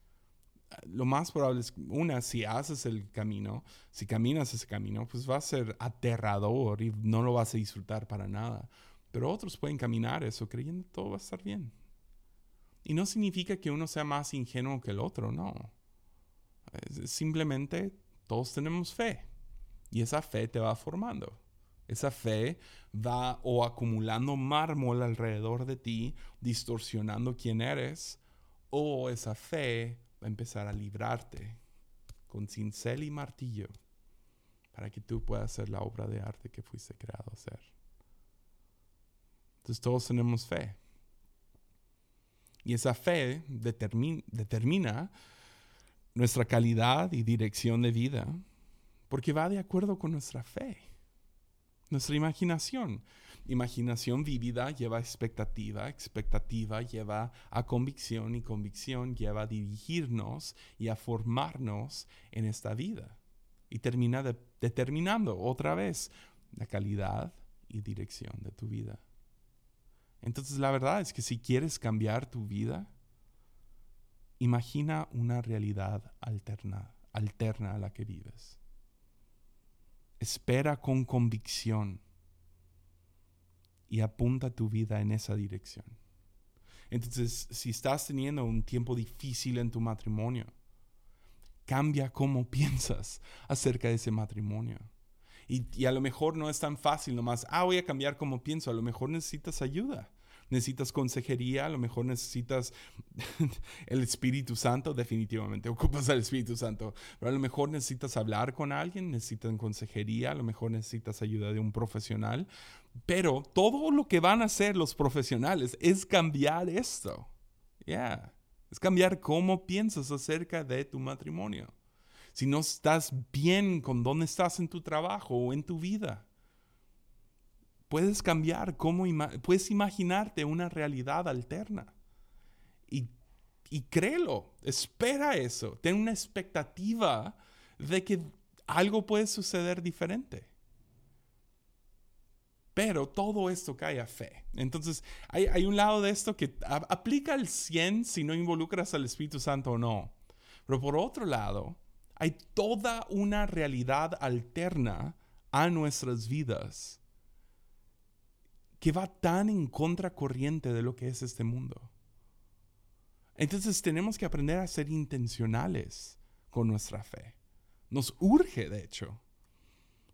lo más probable es, una, si haces el camino, si caminas ese camino, pues va a ser aterrador y no lo vas a disfrutar para nada. Pero otros pueden caminar eso creyendo que todo va a estar bien. Y no significa que uno sea más ingenuo que el otro, no. Simplemente todos tenemos fe. Y esa fe te va formando. Esa fe va o acumulando mármol alrededor de ti, distorsionando quién eres, o esa fe va a empezar a librarte con cincel y martillo para que tú puedas hacer la obra de arte que fuiste creado a hacer. Entonces todos tenemos fe. Y esa fe determina nuestra calidad y dirección de vida porque va de acuerdo con nuestra fe, nuestra imaginación. Imaginación vivida lleva expectativa, expectativa lleva a convicción y convicción lleva a dirigirnos y a formarnos en esta vida. Y termina determinando otra vez la calidad y dirección de tu vida. Entonces la verdad es que si quieres cambiar tu vida, imagina una realidad alterna, alterna a la que vives. Espera con convicción y apunta tu vida en esa dirección. Entonces, si estás teniendo un tiempo difícil en tu matrimonio, cambia cómo piensas acerca de ese matrimonio. Y, y, a lo mejor no es tan fácil nomás, ah, voy a cambiar cómo pienso, a lo mejor necesitas ayuda necesitas consejería, a lo mejor necesitas el Espíritu Santo, definitivamente ocupas al Espíritu Santo, pero a lo mejor necesitas hablar con alguien, necesitas consejería, a lo mejor necesitas ayuda de un profesional, pero todo lo que van a hacer los profesionales es cambiar esto. Yeah. Es cambiar cómo piensas acerca de tu matrimonio. Si no estás bien con dónde estás en tu trabajo o en tu vida Puedes cambiar cómo, puedes imaginarte una realidad alterna. Y, y créelo, espera eso, ten una expectativa de que algo puede suceder diferente. Pero todo esto cae a fe. Entonces, hay, hay un lado de esto que aplica al 100 si no involucras al Espíritu Santo o no. Pero por otro lado, hay toda una realidad alterna a nuestras vidas que va tan en contracorriente de lo que es este mundo. Entonces tenemos que aprender a ser intencionales con nuestra fe. Nos urge, de hecho.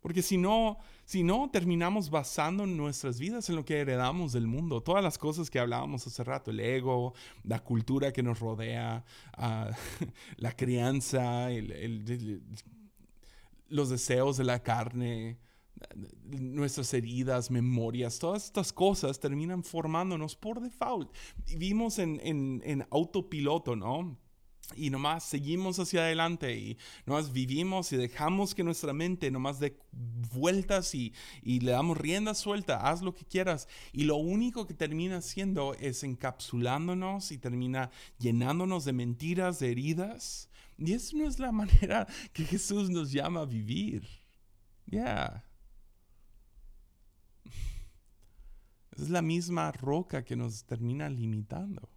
Porque si no, si no terminamos basando nuestras vidas en lo que heredamos del mundo, todas las cosas que hablábamos hace rato, el ego, la cultura que nos rodea, ah, la crianza, los deseos de la carne, nuestras heridas, memorias, todas estas cosas terminan formándonos por default. Vivimos en, en, autopiloto, ¿no? Y nomás seguimos hacia adelante y nomás vivimos y dejamos que nuestra mente nomás dé vueltas y, y, le damos rienda suelta, haz lo que quieras. Y lo único que termina haciendo es encapsulándonos y termina llenándonos de mentiras, de heridas. Y eso no es la manera que Jesús nos llama a vivir. Ya. Es la misma roca que nos termina limitando.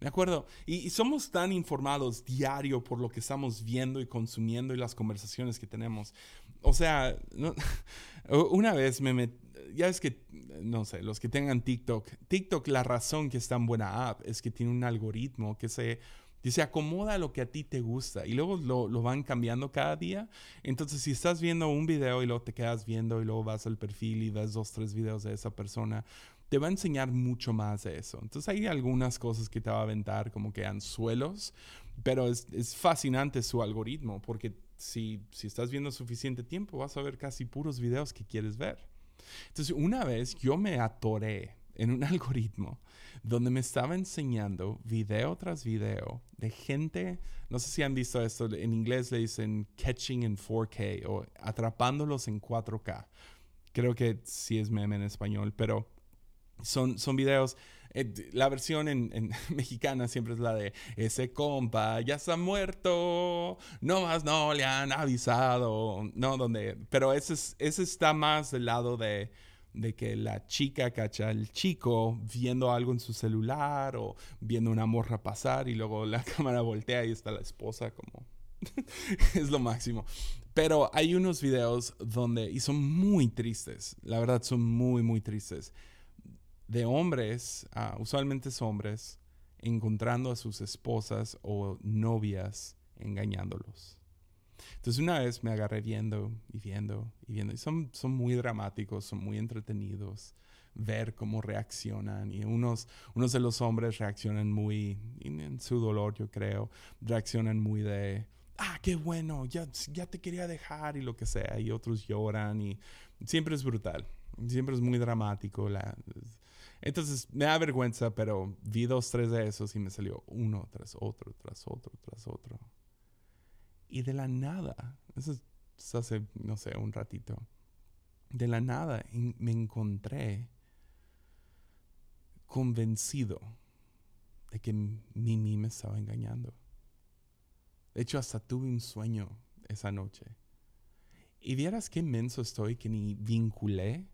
¿De acuerdo? Y, somos tan informados diario por lo que estamos viendo y consumiendo y las conversaciones que tenemos. O sea, una vez me metí, ya es que, no sé, los que tengan TikTok, TikTok la razón que es tan buena app es que tiene un algoritmo que se Dice, acomoda lo que a ti te gusta y luego lo, lo, van cambiando cada día. Entonces, si estás viendo un video y luego te quedas viendo y luego vas al perfil y ves dos, tres videos de esa persona, te va a enseñar mucho más de eso. Entonces, hay algunas cosas que te va a aventar como que anzuelos, pero es, es fascinante su algoritmo porque si, si estás viendo suficiente tiempo, vas a ver casi puros videos que quieres ver. Entonces, una vez yo me atoré en un algoritmo donde me estaba enseñando video tras video de gente, no sé si han visto esto, en inglés le dicen catching in 4K o atrapándolos en 4K. Creo que sí es meme en español, pero son, son videos. Eh, la versión en, mexicana siempre es la de ese compa ya está muerto, no más no le han avisado, no, donde, pero ese, ese está más del lado de de que la chica cacha al chico viendo algo en su celular o viendo una morra pasar y luego la cámara voltea y está la esposa como es lo máximo. Pero hay unos videos donde, y son muy tristes, la verdad son muy, muy tristes, de hombres, uh, usualmente son hombres, encontrando a sus esposas o novias engañándolos. Entonces una vez me agarré viendo y viendo y viendo. Y son, son muy dramáticos, son muy entretenidos ver cómo reaccionan. Y unos, unos de los hombres reaccionan muy, en su dolor yo creo, reaccionan muy de, ah, qué bueno, ya, ya te quería dejar y lo que sea. Y otros lloran y siempre es brutal. Siempre es muy dramático. La, entonces me da vergüenza, pero vi dos, tres de esos y me salió uno tras otro, tras otro, tras otro. Y de la nada, eso es hace, no sé, un ratito, de la nada me encontré convencido de que Mimi me estaba engañando. De hecho, hasta tuve un sueño esa noche. Y vieras qué menso estoy que ni vinculé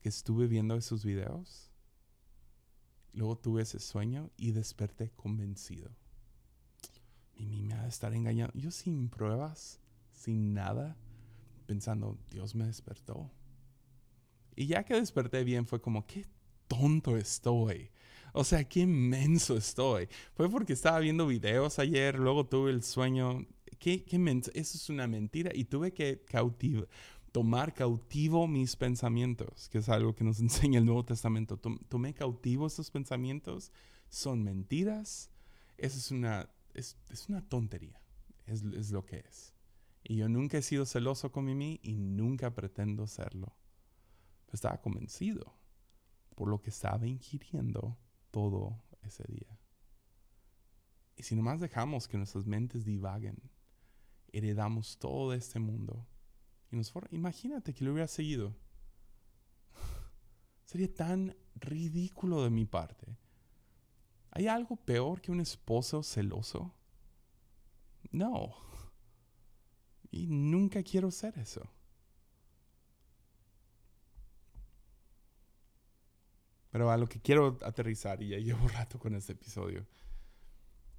que estuve viendo esos videos. Luego tuve ese sueño y desperté convencido. Mimi me ha de estar engañando. Yo sin pruebas, sin nada, pensando, Dios me despertó. Y ya que desperté bien, fue como, qué tonto estoy. O sea, qué inmenso estoy. Fue porque estaba viendo videos ayer, luego tuve el sueño. Qué, qué Eso es una mentira. Y tuve que tomar cautivo mis pensamientos, que es algo que nos enseña el Nuevo Testamento. Tomé cautivo esos pensamientos. Son mentiras. Esa es una es, una tontería, es, lo que es. Y yo nunca he sido celoso con Mimi y nunca pretendo serlo. estaba convencido por lo que estaba ingiriendo todo ese día. Y si nomás dejamos que nuestras mentes divaguen, heredamos todo este mundo. Y nos imagínate que lo hubiera seguido. Sería tan ridículo de mi parte ¿Hay algo peor que un esposo celoso? No. Y nunca quiero ser eso. Pero a lo que quiero aterrizar, y ya llevo rato con este episodio,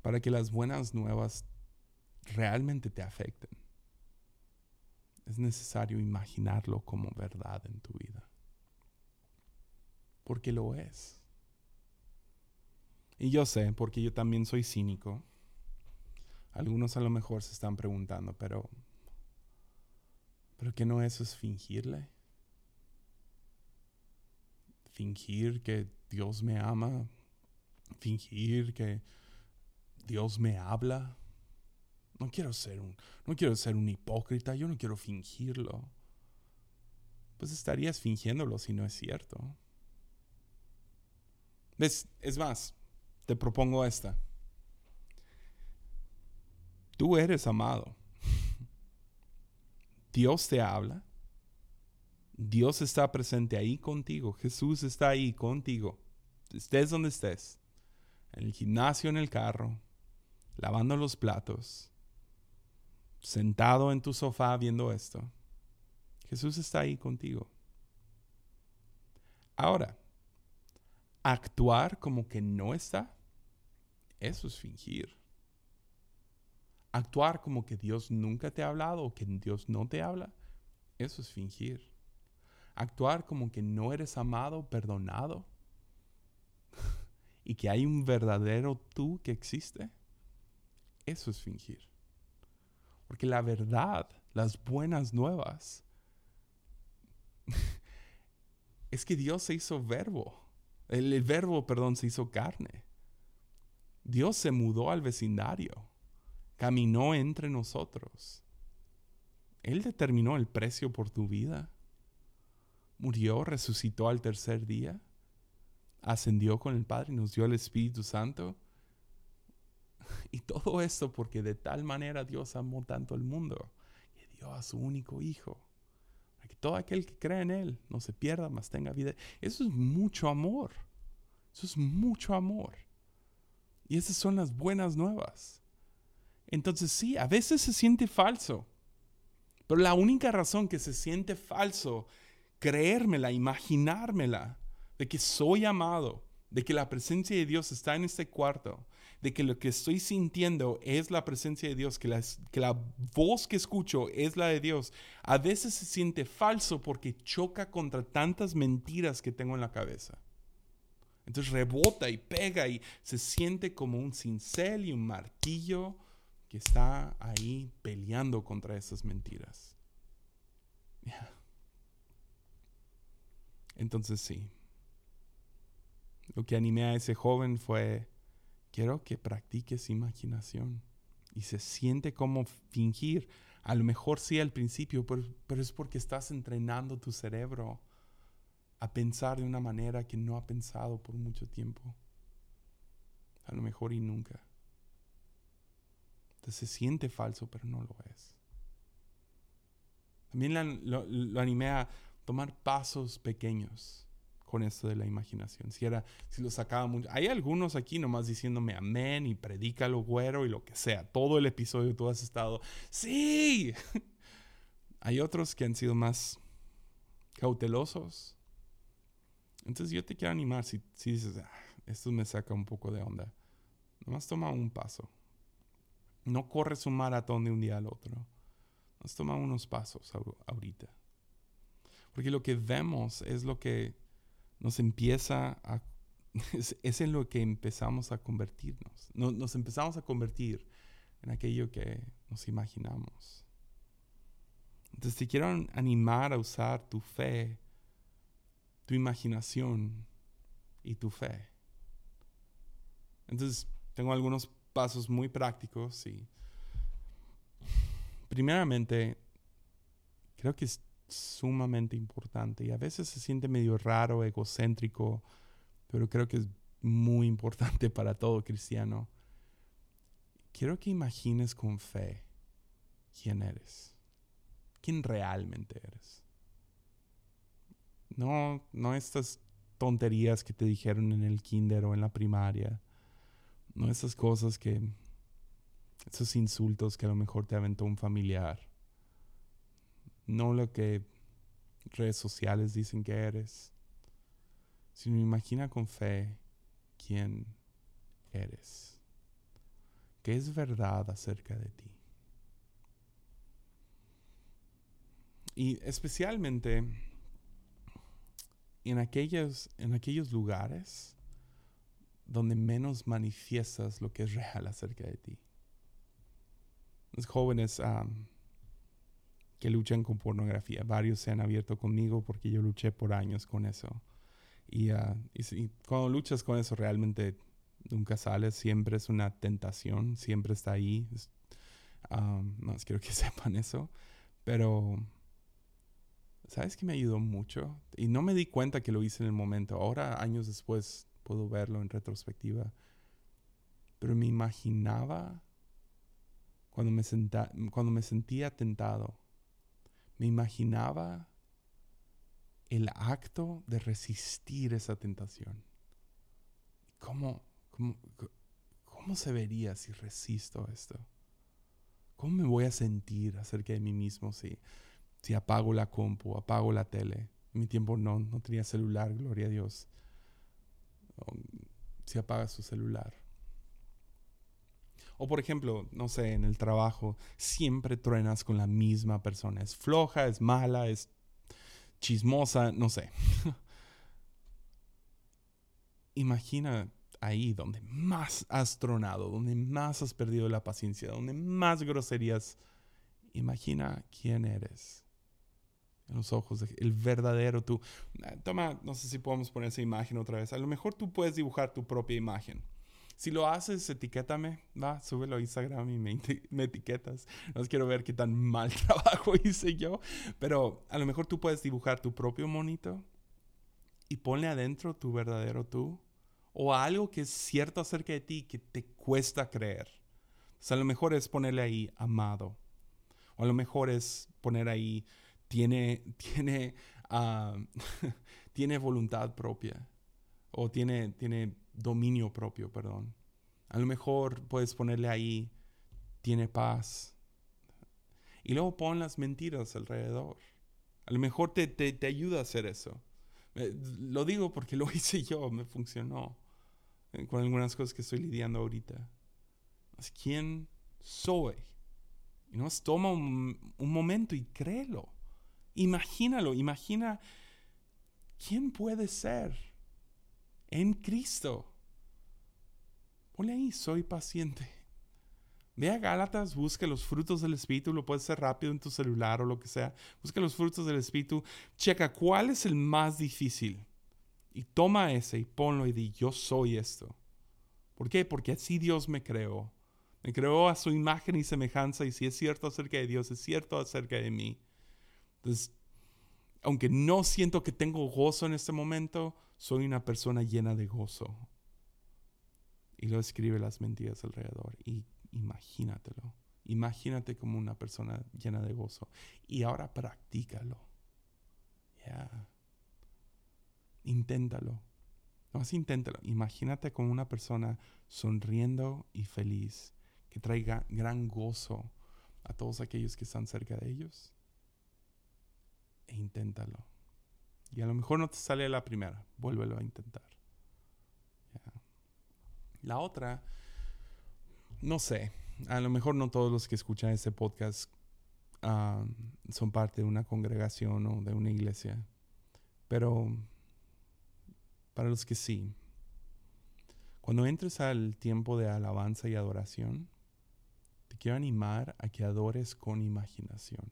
para que las buenas nuevas realmente te afecten, es necesario imaginarlo como verdad en tu vida. Porque lo es. Y yo sé, porque yo también soy cínico. Algunos a lo mejor se están preguntando, pero pero que no eso es fingirle. Fingir que Dios me ama, fingir que Dios me habla. No quiero ser un no quiero ser un hipócrita, yo no quiero fingirlo. Pues estarías fingiéndolo si no es cierto. ¿Ves? Es más, te propongo esta. Tú eres amado. Dios te habla. Dios está presente ahí contigo. Jesús está ahí contigo. Estés donde estés. En el gimnasio, en el carro, lavando los platos, sentado en tu sofá viendo esto. Jesús está ahí contigo. Ahora, actuar como que no está eso es fingir. Actuar como que Dios nunca te ha hablado o que Dios no te habla, eso es fingir. Actuar como que no eres amado, perdonado y que hay un verdadero tú que existe, Eso es fingir. Porque la verdad, las buenas nuevas, es que Dios se hizo verbo. El, verbo, perdón, se hizo carne. Dios se mudó al vecindario. Caminó entre nosotros. Él determinó el precio por tu vida. Murió, resucitó al tercer día. Ascendió con el Padre y nos dio el Espíritu Santo. Y todo esto porque de tal manera Dios amó tanto al mundo que dio a su único Hijo. Para que todo aquel que cree en Él no se pierda, mas tenga vida. Eso es mucho amor. Eso es mucho amor. Y esas son las buenas nuevas. Entonces sí, a veces se siente falso. Pero la única razón que se siente falso, creérmela, imaginármela, de que soy amado, de que la presencia de Dios está en este cuarto, de que lo que estoy sintiendo es la presencia de Dios, que la, que la voz que escucho es la de Dios, a veces se siente falso porque choca contra tantas mentiras que tengo en la cabeza. Entonces rebota y pega y se siente como un cincel y un martillo que está ahí peleando contra esas mentiras. Entonces sí, lo que animé a ese joven fue, quiero que practiques imaginación. Y se siente como fingir. A lo mejor sí al principio, pero, pero es porque estás entrenando tu cerebro a pensar de una manera que no ha pensado por mucho tiempo. A lo mejor y nunca. Entonces se siente falso, pero no lo es. También lo, animé a tomar pasos pequeños con esto de la imaginación. Si, era, si lo sacaba mucho. Hay algunos aquí nomás diciéndome amén y predícalo güero y lo que sea. Todo el episodio tú has estado, sí. Hay otros que han sido más cautelosos. Entonces yo te quiero animar si, si dices, ah, esto me saca un poco de onda. Nomás toma un paso. No corres un maratón de un día al otro. Nos toma unos pasos ahorita. Porque lo que vemos es lo que nos empieza a... Es, en lo que empezamos a convertirnos. nos empezamos a convertir en aquello que nos imaginamos. Entonces te quiero animar a usar tu fe, tu imaginación y tu fe. Entonces tengo algunos pasos muy prácticos y primeramente creo que es sumamente importante y a veces se siente medio raro, egocéntrico, pero creo que es muy importante para todo cristiano. Quiero que imagines con fe quién eres, quién realmente eres. No, no estas tonterías que te dijeron en el kinder o en la primaria no esas cosas que, esos insultos que a lo mejor te aventó un familiar. No lo que redes sociales dicen que eres. Sino imagina con fe quién eres. ¿Qué es verdad acerca de ti? Y especialmente en aquellos, en aquellos lugares donde menos manifiestas lo que es real acerca de ti. Los jóvenes que luchan con pornografía, varios se han abierto conmigo porque yo luché por años con eso. Y, uh, cuando luchas con eso realmente nunca sales, siempre es una tentación, siempre está ahí. no, quiero que sepan eso. Pero, ¿sabes que me ayudó mucho? Y no me di cuenta que lo hice en el momento. Ahora, años después, puedo verlo en retrospectiva. Pero me imaginaba cuando me, cuando me sentía tentado, me imaginaba el acto de resistir esa tentación. ¿Cómo, cómo, cómo se vería si resisto esto? ¿Cómo me voy a sentir acerca de mí mismo si, si apago la compu, apago la tele? Mi tiempo no, no tenía celular, gloria a Dios si apaga su celular. O por ejemplo, no sé, en el trabajo siempre truenas con la misma persona. Es floja, es mala, es chismosa, no sé. Imagina ahí donde más has tronado, donde más has perdido la paciencia, donde más groserías, imagina quién eres en los ojos del verdadero tú. Ah, toma, no sé si podemos poner esa imagen otra vez. A lo mejor tú puedes dibujar tu propia imagen. Si lo haces, etiquétame, va, súbelo a Instagram y me, me, etiquetas. No quiero ver qué tan mal trabajo hice yo, pero a lo mejor tú puedes dibujar tu propio monito y ponle adentro tu verdadero tú o algo que es cierto acerca de ti que te cuesta creer. O sea, a lo mejor es ponerle ahí amado. O a lo mejor es poner ahí tiene, tiene, ah, tiene voluntad propia. O tiene, tiene dominio propio, perdón. A lo mejor puedes ponerle ahí, tiene paz. Y luego pon las mentiras alrededor. A lo mejor te, te, ayuda a hacer eso. Eh, lo digo porque lo hice yo, me funcionó. Eh, con algunas cosas que estoy lidiando ahorita. ¿Quién soy? Y nos toma un, un momento y créelo. Imagínalo, imagina quién puede ser en Cristo. Ponle ahí, soy paciente. Ve a Gálatas, busca los frutos del Espíritu, lo puedes hacer rápido en tu celular o lo que sea. Busca los frutos del Espíritu, checa cuál es el más difícil. Y toma ese y ponlo y di, yo soy esto. ¿Por qué? Porque así Dios me creó. Me creó a su imagen y semejanza y si es cierto acerca de Dios, es cierto acerca de mí. Entonces, aunque no siento que tengo gozo en este momento, soy una persona llena de gozo. Y lo escribe las mentiras alrededor. Y imagínatelo. Imagínate como una persona llena de gozo. Y ahora practícalo. Ya. Inténtalo. No más inténtalo. Imagínate como una persona sonriendo y feliz, que traiga gran gozo a todos aquellos que están cerca de ellos e inténtalo. Y a lo mejor no te sale la primera, vuélvelo a intentar. La otra, no sé, a lo mejor no todos los que escuchan este podcast ah, son parte de una congregación o de una iglesia, pero para los que sí, cuando entres al tiempo de alabanza y adoración, te quiero animar a que adores con imaginación.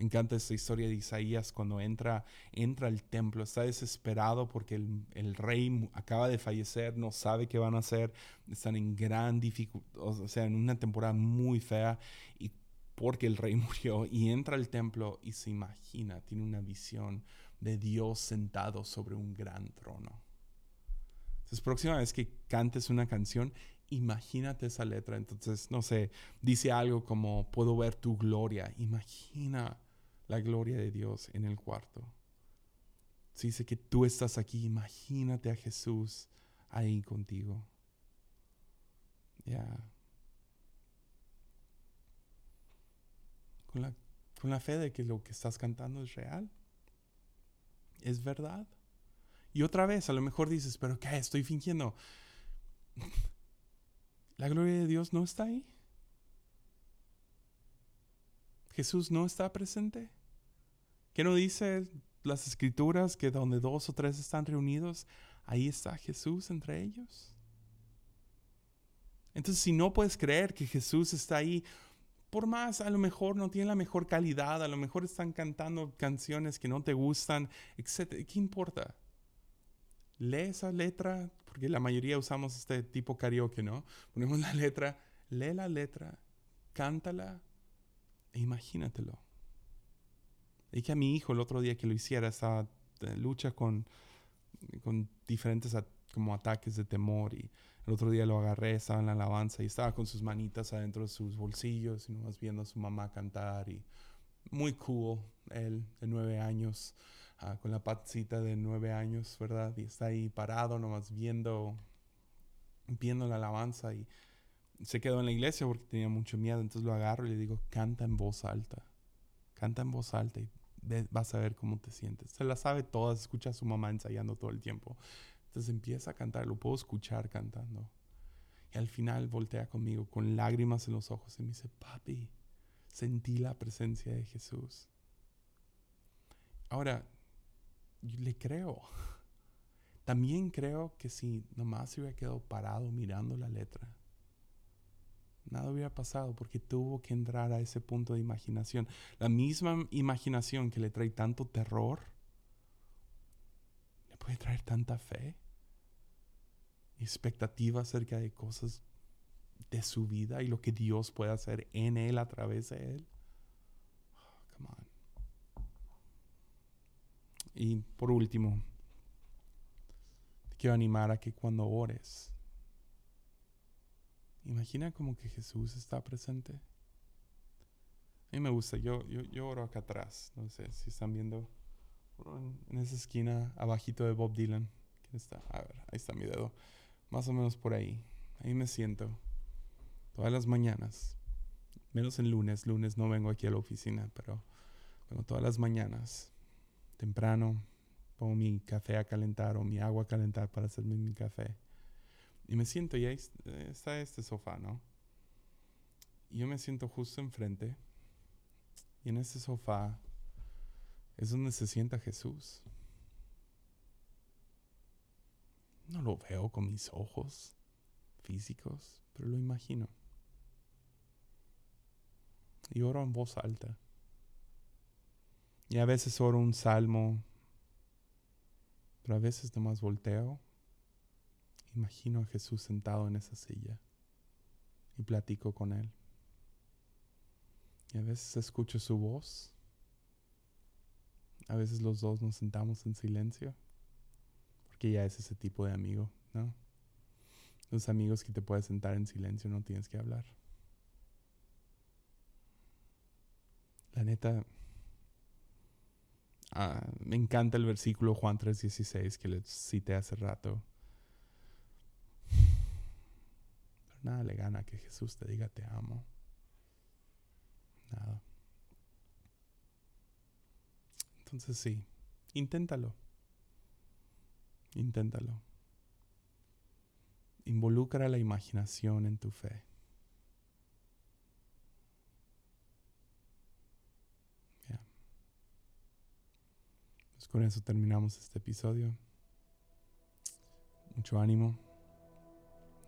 Encanta esta historia de Isaías cuando entra, entra al templo, está desesperado porque el, rey acaba de fallecer, no sabe qué van a hacer, están en gran dificultad, o sea, en una temporada muy fea y porque el rey murió y entra al templo y se imagina, tiene una visión de Dios sentado sobre un gran trono. Entonces, próxima vez que cantes una canción, imagínate esa letra. Entonces, no sé, dice algo como, puedo ver tu gloria. Imagina la gloria de Dios en el cuarto. Si dice que tú estás aquí, imagínate a Jesús ahí contigo. Ya. Con la, con la fe de que lo que estás cantando es real. Es verdad. Y otra vez, a lo mejor dices, pero ¿qué? Estoy fingiendo. La gloria de Dios no está ahí. Jesús no está presente. ¿Qué no dice las escrituras que donde dos o tres están reunidos, ahí está Jesús entre ellos? Entonces, si no puedes creer que Jesús está ahí, por más a lo mejor no tiene la mejor calidad, a lo mejor están cantando canciones que no te gustan, etc. ¿Qué importa? Lee esa letra, porque la mayoría usamos este tipo karaoke, ¿no? Ponemos la letra, lee la letra, cántala e imagínatelo. Dije a mi hijo el otro día que lo hiciera, estaba en lucha con, con diferentes como ataques de temor y el otro día lo agarré, estaba en la alabanza y estaba con sus manitas adentro de sus bolsillos y nomás viendo a su mamá cantar y muy cool, él de nueve años, ah, con la patcita de nueve años, ¿verdad? Y está ahí parado nomás viendo, viendo la alabanza y se quedó en la iglesia porque tenía mucho miedo, entonces lo agarro y le digo, canta en voz alta, canta en voz alta y vas a ver cómo te sientes. Se la sabe todas, escucha a su mamá ensayando todo el tiempo. Entonces empieza a cantar, lo puedo escuchar cantando. Y al final voltea conmigo con lágrimas en los ojos y me dice, papi, sentí la presencia de Jesús. Ahora, le creo. también creo que si nomás se hubiera quedado parado mirando la letra, nada hubiera pasado porque tuvo que entrar a ese punto de imaginación. La misma imaginación que le trae tanto terror, le puede traer tanta fe y expectativa acerca de cosas de su vida y lo que Dios puede hacer en él a través de él. Oh, come on. Y por último, te quiero animar a que cuando ores, imagina como que Jesús está presente. A mí me gusta, yo, yo, oro acá atrás, no sé si están viendo en, esa esquina abajito de Bob Dylan. ¿Quién está? A ver, ahí está mi dedo. Más o menos por ahí. Ahí me siento. Todas las mañanas. Menos el lunes. Lunes no vengo aquí a la oficina, pero bueno, todas las mañanas temprano, pongo mi café a calentar o mi agua a calentar para hacerme mi café. Y me siento, y ahí está este sofá, ¿no? Y yo me siento justo enfrente. Y en este sofá es donde se sienta Jesús. No lo veo con mis ojos físicos, pero lo imagino. Y oro en voz alta. Y a veces oro un salmo, pero a veces nomás volteo. Imagino a Jesús sentado en esa silla y platico con Él. Y a veces escucho su voz. A veces los dos nos sentamos en silencio, porque ya es ese tipo de amigo, ¿no? Los amigos que te puedes sentar en silencio, no tienes que hablar. La neta, Ah, me encanta el versículo Juan 3:16 que les cité hace rato. Pero nada le gana que Jesús te diga te amo. Nada. Entonces sí, inténtalo. Inténtalo. Involucra la imaginación en tu fe. con eso terminamos este episodio. Mucho ánimo.